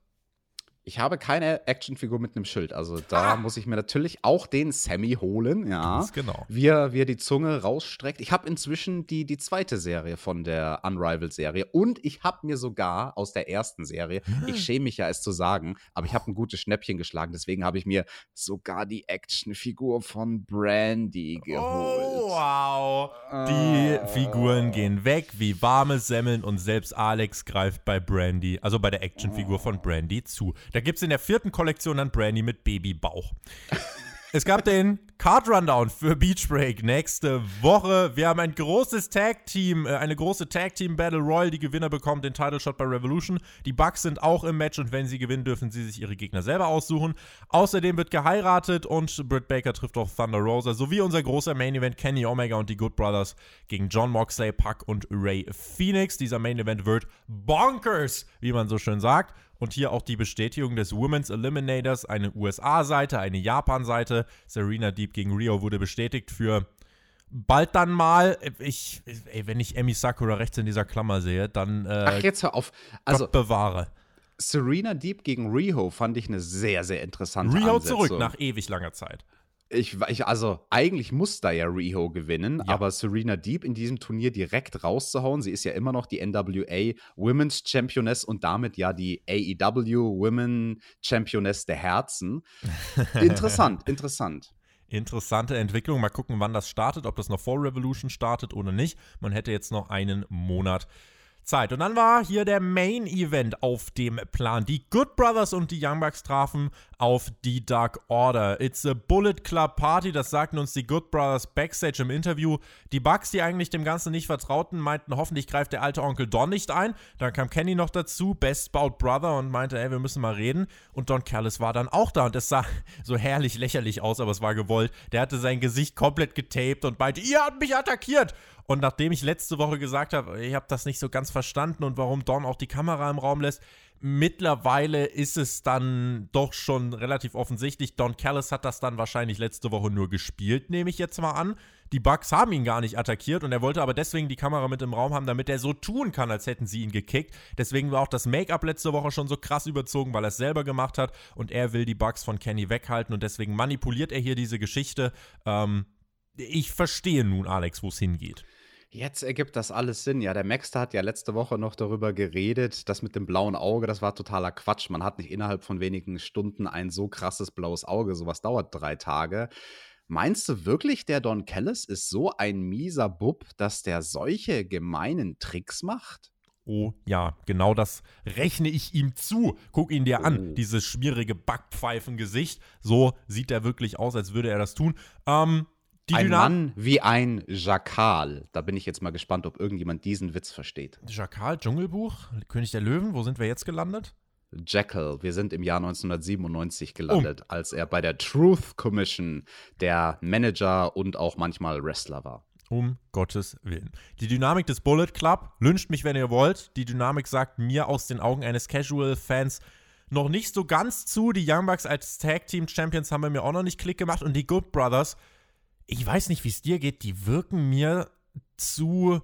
Ich habe keine Actionfigur mit einem Schild. Also da ah. muss ich mir natürlich auch den Sammy holen, ja. Ganz genau. Wie er, wie er die Zunge rausstreckt. Ich habe inzwischen die, die zweite Serie von der Unrivaled-Serie und ich habe mir sogar aus der ersten Serie, hm. ich schäme mich ja es zu sagen, aber ich habe ein gutes Schnäppchen geschlagen. Deswegen habe ich mir sogar die Actionfigur von Brandy geholt. Oh, wow. Ah. Die Figuren gehen weg wie warme Semmeln und selbst Alex greift bei Brandy, also bei der Actionfigur von Brandy zu. Da gibt es in der vierten Kollektion dann Brandy mit Babybauch. Es gab den Card Rundown für Beach Break nächste Woche. Wir haben ein großes Tag Team, äh, eine große Tag Team Battle Royal. Die Gewinner bekommen den Title Shot bei Revolution. Die Bucks sind auch im Match und wenn sie gewinnen, dürfen sie sich ihre Gegner selber aussuchen. Außerdem wird geheiratet und Britt Baker trifft auf Thunder Rosa sowie unser großer Main Event Kenny Omega und die Good Brothers gegen John Moxley, Puck und Ray Phoenix. Dieser Main Event wird bonkers, wie man so schön sagt. Und hier auch die Bestätigung des Women's Eliminators, eine USA-Seite, eine Japan-Seite. Serena Deep gegen Rio wurde bestätigt für bald dann mal. Ich, ey, wenn ich Emi Sakura rechts in dieser Klammer sehe, dann. Äh, Ach, jetzt hör auf. Also, Gott bewahre. Serena Deep gegen Riho fand ich eine sehr, sehr interessante Riho Ansetzung. zurück nach ewig langer Zeit. Ich, ich, also, eigentlich muss da ja Riho gewinnen, ja. aber Serena Deep in diesem Turnier direkt rauszuhauen, sie ist ja immer noch die NWA Women's Championess und damit ja die AEW Women Championess der Herzen. interessant, interessant. Interessante Entwicklung. Mal gucken, wann das startet, ob das noch vor Revolution startet oder nicht. Man hätte jetzt noch einen Monat Zeit. Und dann war hier der Main Event auf dem Plan. Die Good Brothers und die Young Bucks trafen auf die Dark Order. It's a Bullet Club Party, das sagten uns die Good Brothers backstage im Interview. Die Bucks, die eigentlich dem Ganzen nicht vertrauten, meinten, hoffentlich greift der alte Onkel Don nicht ein. Dann kam Kenny noch dazu, Best Bout Brother, und meinte, ey, wir müssen mal reden. Und Don Callis war dann auch da und es sah so herrlich lächerlich aus, aber es war gewollt. Der hatte sein Gesicht komplett getaped und meinte, ihr habt mich attackiert. Und nachdem ich letzte Woche gesagt habe, ich habe das nicht so ganz verstanden und warum Don auch die Kamera im Raum lässt. Mittlerweile ist es dann doch schon relativ offensichtlich. Don Callis hat das dann wahrscheinlich letzte Woche nur gespielt, nehme ich jetzt mal an. Die Bugs haben ihn gar nicht attackiert und er wollte aber deswegen die Kamera mit im Raum haben, damit er so tun kann, als hätten sie ihn gekickt. Deswegen war auch das Make-up letzte Woche schon so krass überzogen, weil er es selber gemacht hat und er will die Bugs von Kenny weghalten und deswegen manipuliert er hier diese Geschichte. Ähm, ich verstehe nun, Alex, wo es hingeht. Jetzt ergibt das alles Sinn. Ja, der Maxter hat ja letzte Woche noch darüber geredet, das mit dem blauen Auge, das war totaler Quatsch. Man hat nicht innerhalb von wenigen Stunden ein so krasses blaues Auge. Sowas dauert drei Tage. Meinst du wirklich, der Don Kellis ist so ein mieser Bub, dass der solche gemeinen Tricks macht? Oh ja, genau das rechne ich ihm zu. Guck ihn dir an, oh. dieses schmierige Backpfeifengesicht. So sieht er wirklich aus, als würde er das tun. Ähm, die ein Mann wie ein Jakal. Da bin ich jetzt mal gespannt, ob irgendjemand diesen Witz versteht. Jakal, Dschungelbuch, König der Löwen, wo sind wir jetzt gelandet? Jackal. Wir sind im Jahr 1997 gelandet, oh. als er bei der Truth Commission der Manager und auch manchmal Wrestler war. Um Gottes Willen. Die Dynamik des Bullet Club, lünscht mich, wenn ihr wollt. Die Dynamik sagt mir aus den Augen eines Casual-Fans noch nicht so ganz zu. Die Young Bucks als Tag Team Champions haben bei mir auch noch nicht Klick gemacht. Und die Good Brothers ich weiß nicht, wie es dir geht, die wirken mir zu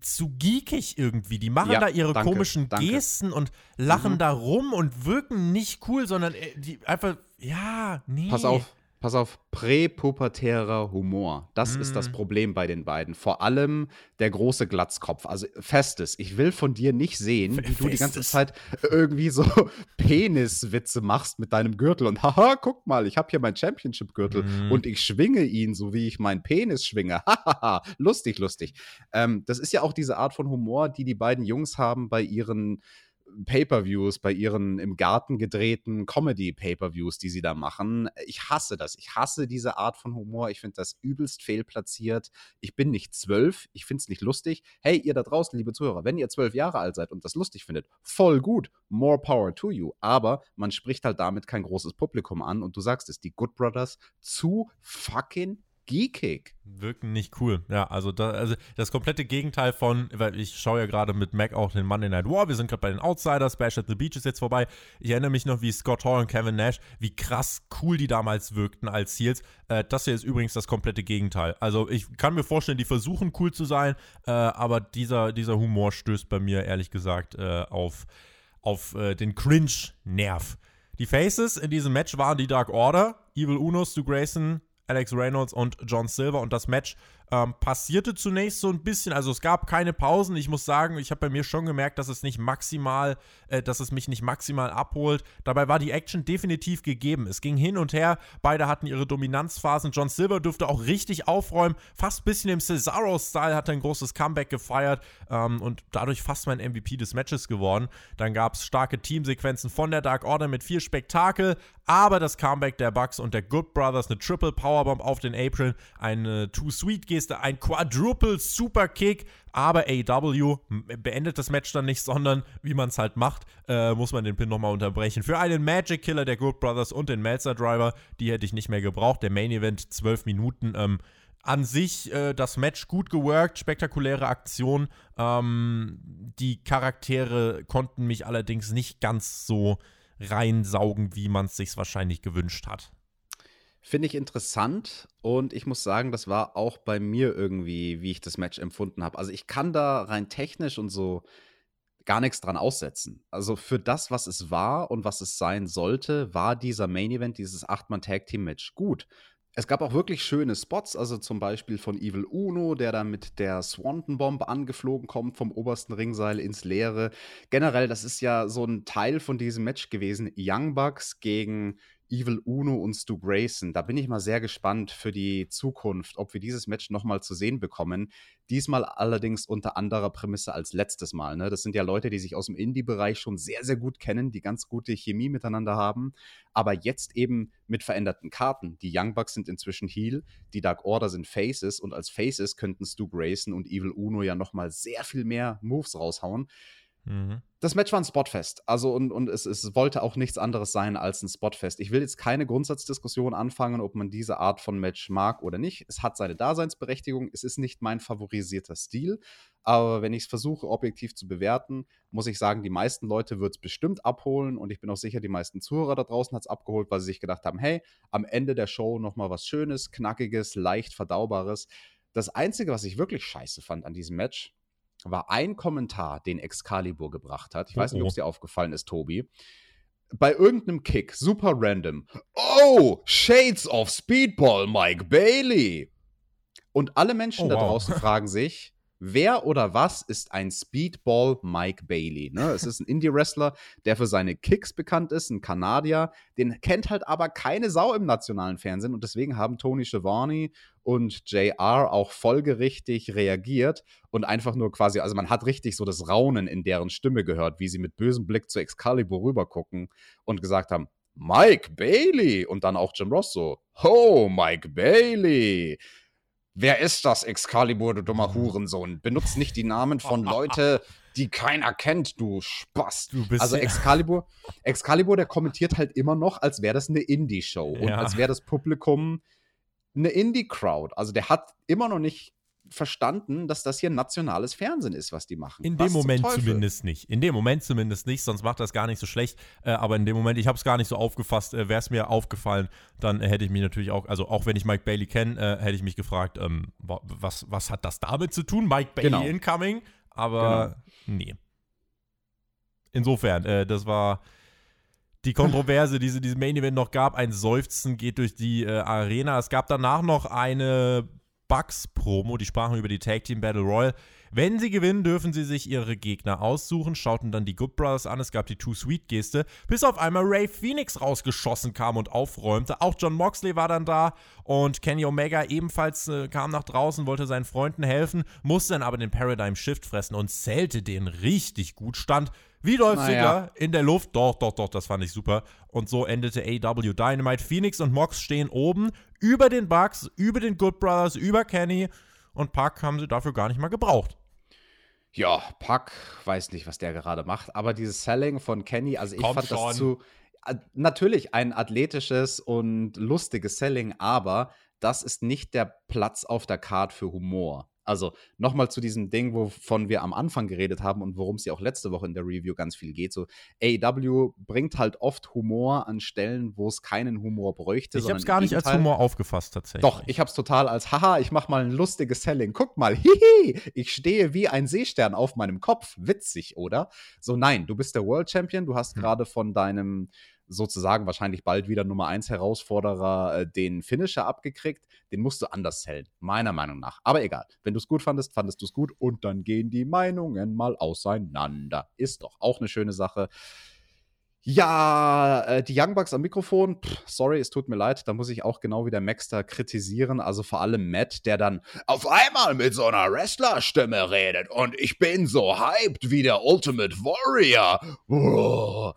zu geekig irgendwie. Die machen ja, da ihre danke, komischen danke. Gesten und lachen mhm. da rum und wirken nicht cool, sondern äh, die einfach, ja, nee. Pass auf, Pass auf, präpubertärer Humor. Das mm. ist das mm. Problem bei den beiden. Vor allem der große Glatzkopf. Also Festes. Ich will von dir nicht sehen, wie du die ganze Zeit irgendwie so Peniswitze machst mit deinem Gürtel. Und haha, guck mal, ich habe hier meinen Championship-Gürtel mm. und ich schwinge ihn, so wie ich meinen Penis schwinge. Hahaha, lustig, lustig. Ähm, das ist ja auch diese Art von Humor, die die beiden Jungs haben bei ihren Pay-per-Views, bei ihren im Garten gedrehten Comedy-Pay-per-Views, die sie da machen. Ich hasse das. Ich hasse diese Art von Humor. Ich finde das übelst fehlplatziert. Ich bin nicht zwölf. Ich finde es nicht lustig. Hey, ihr da draußen, liebe Zuhörer, wenn ihr zwölf Jahre alt seid und das lustig findet, voll gut. More power to you. Aber man spricht halt damit kein großes Publikum an und du sagst es, die Good Brothers zu fucking geekig. Wirken nicht cool. Ja, also, da, also das komplette Gegenteil von, weil ich schaue ja gerade mit Mac auch den Monday Night War, wir sind gerade bei den Outsiders, Bash at the Beach ist jetzt vorbei. Ich erinnere mich noch, wie Scott Hall und Kevin Nash, wie krass cool die damals wirkten als Seals. Äh, das hier ist übrigens das komplette Gegenteil. Also ich kann mir vorstellen, die versuchen cool zu sein, äh, aber dieser, dieser Humor stößt bei mir ehrlich gesagt äh, auf, auf äh, den Cringe-Nerv. Die Faces in diesem Match waren die Dark Order, Evil Uno, Stu Grayson, Alex Reynolds und John Silver. Und das Match ähm, passierte zunächst so ein bisschen, also es gab keine Pausen. Ich muss sagen, ich habe bei mir schon gemerkt, dass es nicht maximal, äh, dass es mich nicht maximal abholt. Dabei war die Action definitiv gegeben. Es ging hin und her, beide hatten ihre Dominanzphasen. John Silver durfte auch richtig aufräumen, fast ein bisschen im Cesaro-Style, hat ein großes Comeback gefeiert ähm, und dadurch fast mein MVP des Matches geworden. Dann gab es starke Teamsequenzen von der Dark Order mit viel Spektakel, aber das Comeback der Bucks und der Good Brothers, eine Triple Powerbomb auf den Apron, eine Too Sweet Geste Geste, ein Quadruple Superkick, aber AW beendet das Match dann nicht, sondern wie man es halt macht, äh, muss man den Pin nochmal unterbrechen. Für einen Magic Killer der Good Brothers und den Melzer Driver, die hätte ich nicht mehr gebraucht. Der Main Event 12 Minuten. Ähm, an sich äh, das Match gut geworkt, spektakuläre Aktion. Ähm, die Charaktere konnten mich allerdings nicht ganz so reinsaugen, wie man es sich wahrscheinlich gewünscht hat. Finde ich interessant und ich muss sagen, das war auch bei mir irgendwie, wie ich das Match empfunden habe. Also ich kann da rein technisch und so gar nichts dran aussetzen. Also für das, was es war und was es sein sollte, war dieser Main Event, dieses Acht-Mann-Tag-Team-Match gut. Es gab auch wirklich schöne Spots, also zum Beispiel von Evil Uno, der dann mit der Swanton Bomb angeflogen kommt vom obersten Ringseil ins Leere. Generell, das ist ja so ein Teil von diesem Match gewesen. Young Bucks gegen Evil Uno und Stu Grayson. Da bin ich mal sehr gespannt für die Zukunft, ob wir dieses Match nochmal zu sehen bekommen. Diesmal allerdings unter anderer Prämisse als letztes Mal. Ne? Das sind ja Leute, die sich aus dem Indie-Bereich schon sehr, sehr gut kennen, die ganz gute Chemie miteinander haben. Aber jetzt eben mit veränderten Karten. Die Young Bucks sind inzwischen Heel, die Dark Order sind Faces und als Faces könnten Stu Grayson und Evil Uno ja nochmal sehr viel mehr Moves raushauen. Mhm. Das Match war ein Spotfest. Also, und, und es, es wollte auch nichts anderes sein als ein Spotfest. Ich will jetzt keine Grundsatzdiskussion anfangen, ob man diese Art von Match mag oder nicht. Es hat seine Daseinsberechtigung. Es ist nicht mein favorisierter Stil. Aber wenn ich es versuche, objektiv zu bewerten, muss ich sagen, die meisten Leute wird es bestimmt abholen. Und ich bin auch sicher, die meisten Zuhörer da draußen hat es abgeholt, weil sie sich gedacht haben: hey, am Ende der Show nochmal was Schönes, Knackiges, leicht Verdaubares. Das Einzige, was ich wirklich scheiße fand an diesem Match, war ein Kommentar, den Excalibur gebracht hat. Ich weiß nicht, ob es dir aufgefallen ist, Tobi. Bei irgendeinem Kick, super random. Oh, Shades of Speedball, Mike Bailey. Und alle Menschen oh, da draußen fragen sich, Wer oder was ist ein Speedball Mike Bailey? Ne? Es ist ein Indie-Wrestler, der für seine Kicks bekannt ist, ein Kanadier. Den kennt halt aber keine Sau im nationalen Fernsehen und deswegen haben Tony Schiavone und JR auch folgerichtig reagiert und einfach nur quasi, also man hat richtig so das Raunen in deren Stimme gehört, wie sie mit bösem Blick zu Excalibur rübergucken und gesagt haben, Mike Bailey und dann auch Jim Ross so, Oh, Mike Bailey. Wer ist das, Excalibur, du dummer Hurensohn? Benutzt nicht die Namen von Leute, die keiner kennt, du Spaß. Du also Excalibur, Excalibur, der kommentiert halt immer noch, als wäre das eine Indie-Show ja. und als wäre das Publikum eine Indie-Crowd. Also der hat immer noch nicht verstanden, dass das hier nationales Fernsehen ist, was die machen. In was dem Moment zumindest nicht. In dem Moment zumindest nicht, sonst macht das gar nicht so schlecht. Äh, aber in dem Moment, ich habe es gar nicht so aufgefasst. Äh, Wäre es mir aufgefallen, dann äh, hätte ich mich natürlich auch, also auch wenn ich Mike Bailey kenne, äh, hätte ich mich gefragt, ähm, was, was hat das damit zu tun? Mike Bailey genau. incoming? Aber genau. nee. Insofern, äh, das war die Kontroverse, die es Main Event noch gab. Ein Seufzen geht durch die äh, Arena. Es gab danach noch eine Bucks-Promo, die sprachen über die Tag Team Battle Royal. Wenn sie gewinnen, dürfen sie sich ihre Gegner aussuchen, schauten dann die Good Brothers an, es gab die Too-Sweet-Geste, bis auf einmal Ray Phoenix rausgeschossen kam und aufräumte. Auch John Moxley war dann da und Kenny Omega ebenfalls äh, kam nach draußen, wollte seinen Freunden helfen, musste dann aber den Paradigm Shift fressen und zählte den richtig gut, stand wie Dolph naja. Ziggler in der Luft. Doch, doch, doch, das fand ich super. Und so endete AW Dynamite. Phoenix und Mox stehen oben über den Bucks, über den Good Brothers, über Kenny. Und Puck haben sie dafür gar nicht mal gebraucht. Ja, Puck, weiß nicht, was der gerade macht. Aber dieses Selling von Kenny, also ich Kommt fand schon. das zu. Äh, natürlich ein athletisches und lustiges Selling, aber das ist nicht der Platz auf der Card für Humor. Also nochmal zu diesem Ding, wovon wir am Anfang geredet haben und worum es ja auch letzte Woche in der Review ganz viel geht. So, AEW bringt halt oft Humor an Stellen, wo es keinen Humor bräuchte. Ich habe es gar nicht als Humor aufgefasst, tatsächlich. Doch, ich habe es total als, haha, ich mache mal ein lustiges Selling. Guck mal, hihi, ich stehe wie ein Seestern auf meinem Kopf. Witzig, oder? So, nein, du bist der World Champion, du hast hm. gerade von deinem sozusagen wahrscheinlich bald wieder Nummer 1 Herausforderer äh, den Finisher abgekriegt. Den musst du anders zählen, meiner Meinung nach. Aber egal, wenn du es gut fandest, fandest du es gut und dann gehen die Meinungen mal auseinander. Ist doch auch eine schöne Sache. Ja, äh, die Young Bucks am Mikrofon, pff, sorry, es tut mir leid, da muss ich auch genau wie der Maxter kritisieren. Also vor allem Matt, der dann auf einmal mit so einer Wrestlerstimme redet und ich bin so hyped wie der Ultimate Warrior. Oh.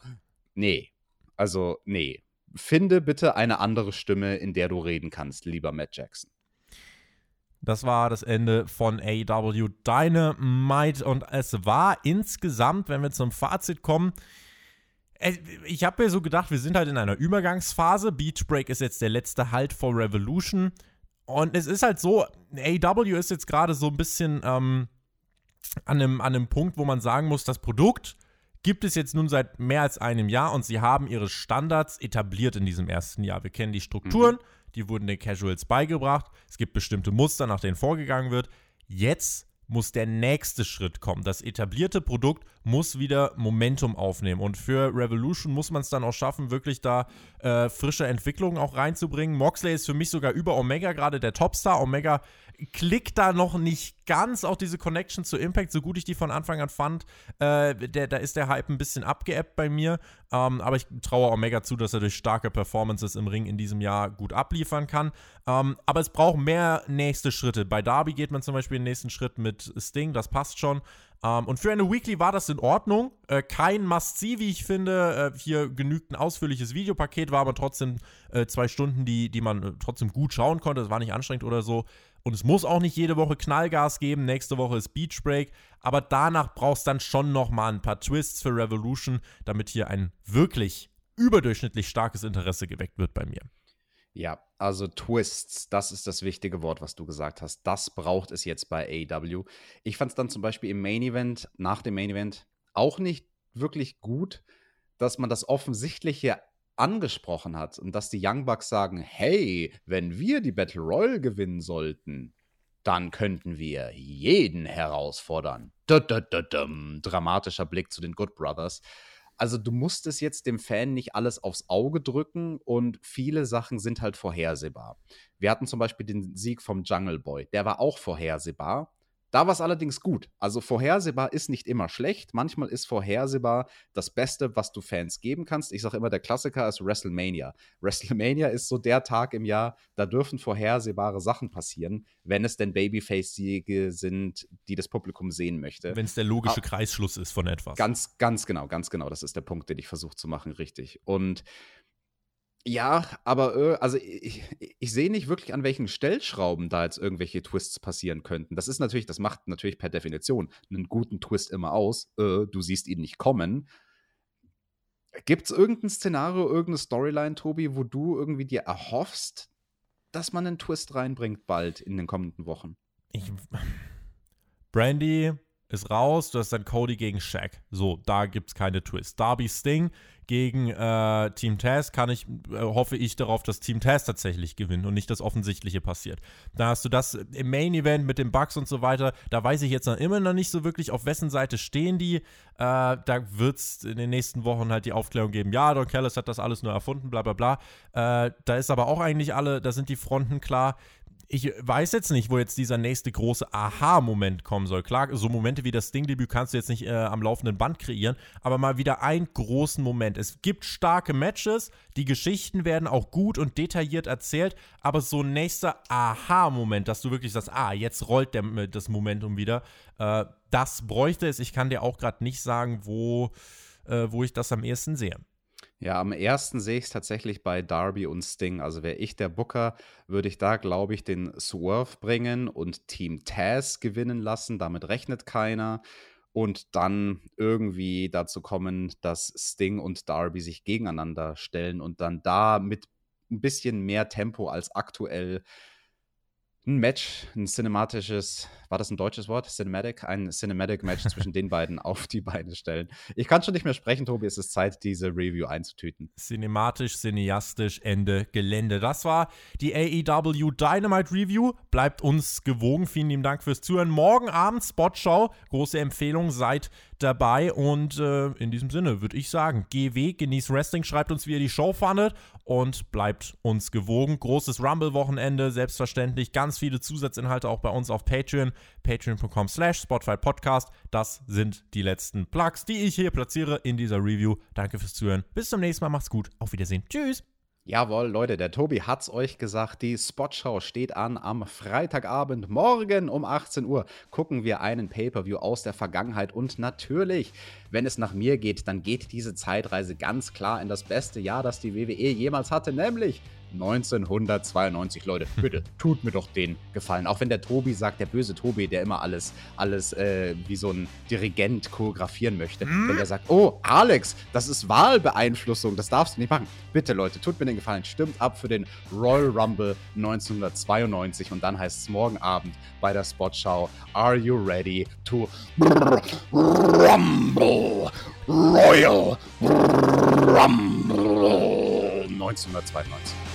Nee, also, nee. Finde bitte eine andere Stimme, in der du reden kannst, lieber Matt Jackson. Das war das Ende von AW Dynamite und es war insgesamt, wenn wir zum Fazit kommen, äh, ich habe mir so gedacht, wir sind halt in einer Übergangsphase. Beach Break ist jetzt der letzte Halt vor Revolution. Und es ist halt so, AW ist jetzt gerade so ein bisschen ähm, an, einem, an einem Punkt, wo man sagen muss, das Produkt gibt es jetzt nun seit mehr als einem Jahr und sie haben ihre Standards etabliert in diesem ersten Jahr. Wir kennen die Strukturen, mhm. die wurden den Casuals beigebracht. Es gibt bestimmte Muster, nach denen vorgegangen wird. Jetzt muss der nächste Schritt kommen. Das etablierte Produkt muss wieder Momentum aufnehmen. Und für Revolution muss man es dann auch schaffen, wirklich da äh, frische Entwicklungen auch reinzubringen. Moxley ist für mich sogar über Omega gerade der Topstar. Omega klickt da noch nicht ganz auch diese Connection zu Impact, so gut ich die von Anfang an fand. Äh, der, da ist der Hype ein bisschen abgeebbt bei mir. Ähm, aber ich traue Omega zu, dass er durch starke Performances im Ring in diesem Jahr gut abliefern kann. Ähm, aber es braucht mehr nächste Schritte. Bei Darby geht man zum Beispiel den nächsten Schritt mit Sting, das passt schon. Um, ähm, und für eine Weekly war das in Ordnung. Äh, kein Must-See, wie ich finde. Äh, hier genügt ein ausführliches Videopaket, war aber trotzdem äh, zwei Stunden, die, die man äh, trotzdem gut schauen konnte. Es war nicht anstrengend oder so. Und es muss auch nicht jede Woche Knallgas geben. Nächste Woche ist Beach Break. Aber danach brauchst du dann schon nochmal ein paar Twists für Revolution, damit hier ein wirklich überdurchschnittlich starkes Interesse geweckt wird bei mir. Ja, also Twists, das ist das wichtige Wort, was du gesagt hast. Das braucht es jetzt bei AEW. Ich fand es dann zum Beispiel im Main Event, nach dem Main Event, auch nicht wirklich gut, dass man das Offensichtliche angesprochen hat und dass die Young Bucks sagen, hey, wenn wir die Battle Royale gewinnen sollten, dann könnten wir jeden herausfordern. Dramatischer Blick zu den Good Brothers. Also du musst es jetzt dem Fan nicht alles aufs Auge drücken und viele Sachen sind halt vorhersehbar. Wir hatten zum Beispiel den Sieg vom Jungle Boy, der war auch vorhersehbar. Da war es allerdings gut. Also vorhersehbar ist nicht immer schlecht. Manchmal ist vorhersehbar das Beste, was du Fans geben kannst. Ich sage immer, der Klassiker ist WrestleMania. WrestleMania ist so der Tag im Jahr, da dürfen vorhersehbare Sachen passieren, wenn es denn Babyface-Siege sind, die das Publikum sehen möchte. Wenn es der logische ah, Kreisschluss ist von etwas. Ganz, ganz genau, ganz genau. Das ist der Punkt, den ich versuche zu machen, richtig. Und ja, aber äh, also ich, ich sehe nicht wirklich, an welchen Stellschrauben da jetzt irgendwelche Twists passieren könnten. Das ist natürlich, das macht natürlich per Definition einen guten Twist immer aus. Äh, du siehst ihn nicht kommen. Gibt es irgendein Szenario, irgendeine Storyline, Tobi, wo du irgendwie dir erhoffst, dass man einen Twist reinbringt bald in den kommenden Wochen? Ich, Brandy ist raus, du hast dann Cody gegen Shaq. So, da gibt es keine Twist. Darby Sting gegen äh, Team Taz kann ich, äh, hoffe ich darauf, dass Team Taz tatsächlich gewinnt und nicht das Offensichtliche passiert. Da hast du das im Main Event mit den Bugs und so weiter. Da weiß ich jetzt noch immer noch nicht so wirklich, auf wessen Seite stehen die. Äh, da wird es in den nächsten Wochen halt die Aufklärung geben, ja, Don Callis hat das alles nur erfunden, bla bla bla. Äh, da ist aber auch eigentlich alle, da sind die Fronten klar ich weiß jetzt nicht, wo jetzt dieser nächste große Aha-Moment kommen soll. Klar, so Momente wie das Sting-Debüt kannst du jetzt nicht äh, am laufenden Band kreieren, aber mal wieder einen großen Moment. Es gibt starke Matches, die Geschichten werden auch gut und detailliert erzählt, aber so ein nächster Aha-Moment, dass du wirklich sagst, ah, jetzt rollt der, das Momentum wieder, äh, das bräuchte es. Ich kann dir auch gerade nicht sagen, wo, äh, wo ich das am ehesten sehe. Ja, am ersten sehe ich es tatsächlich bei Darby und Sting. Also wäre ich der Booker, würde ich da, glaube ich, den Swerve bringen und Team Taz gewinnen lassen. Damit rechnet keiner. Und dann irgendwie dazu kommen, dass Sting und Darby sich gegeneinander stellen und dann da mit ein bisschen mehr Tempo als aktuell ein Match, ein cinematisches, war das ein deutsches Wort? Cinematic? Ein Cinematic-Match zwischen den beiden auf die Beine stellen. Ich kann schon nicht mehr sprechen, Tobi. Es ist Zeit, diese Review einzutüten. Cinematisch, cineastisch, Ende Gelände. Das war die AEW Dynamite Review. Bleibt uns gewogen. Vielen lieben Dank fürs Zuhören. Morgen Abend Spotschau. Große Empfehlung. Seid dabei. Und äh, in diesem Sinne würde ich sagen, GW, genießt Wrestling. Schreibt uns, wie ihr die Show fandet. Und bleibt uns gewogen. Großes Rumble-Wochenende. Selbstverständlich. Ganz viele Zusatzinhalte auch bei uns auf Patreon patreon.com slash Spotify Podcast. Das sind die letzten Plugs, die ich hier platziere in dieser Review. Danke fürs Zuhören. Bis zum nächsten Mal. Macht's gut. Auf Wiedersehen. Tschüss. Jawohl, Leute, der Tobi hat's euch gesagt. Die Spotshow steht an am Freitagabend. Morgen um 18 Uhr gucken wir einen Pay-Per-View aus der Vergangenheit. Und natürlich, wenn es nach mir geht, dann geht diese Zeitreise ganz klar in das beste Jahr, das die WWE jemals hatte, nämlich 1992. Leute, bitte, tut mir doch den Gefallen. Auch wenn der Tobi sagt, der böse Tobi, der immer alles, alles äh, wie so ein Dirigent choreografieren möchte. Hm? Wenn der sagt, oh, Alex, das ist Wahlbeeinflussung, das darfst du nicht machen. Bitte, Leute, tut mir den Gefallen. Stimmt ab für den Royal Rumble 1992 und dann heißt es morgen Abend bei der Spotschau, Are you ready to Rumble? Royal Rumble 1992.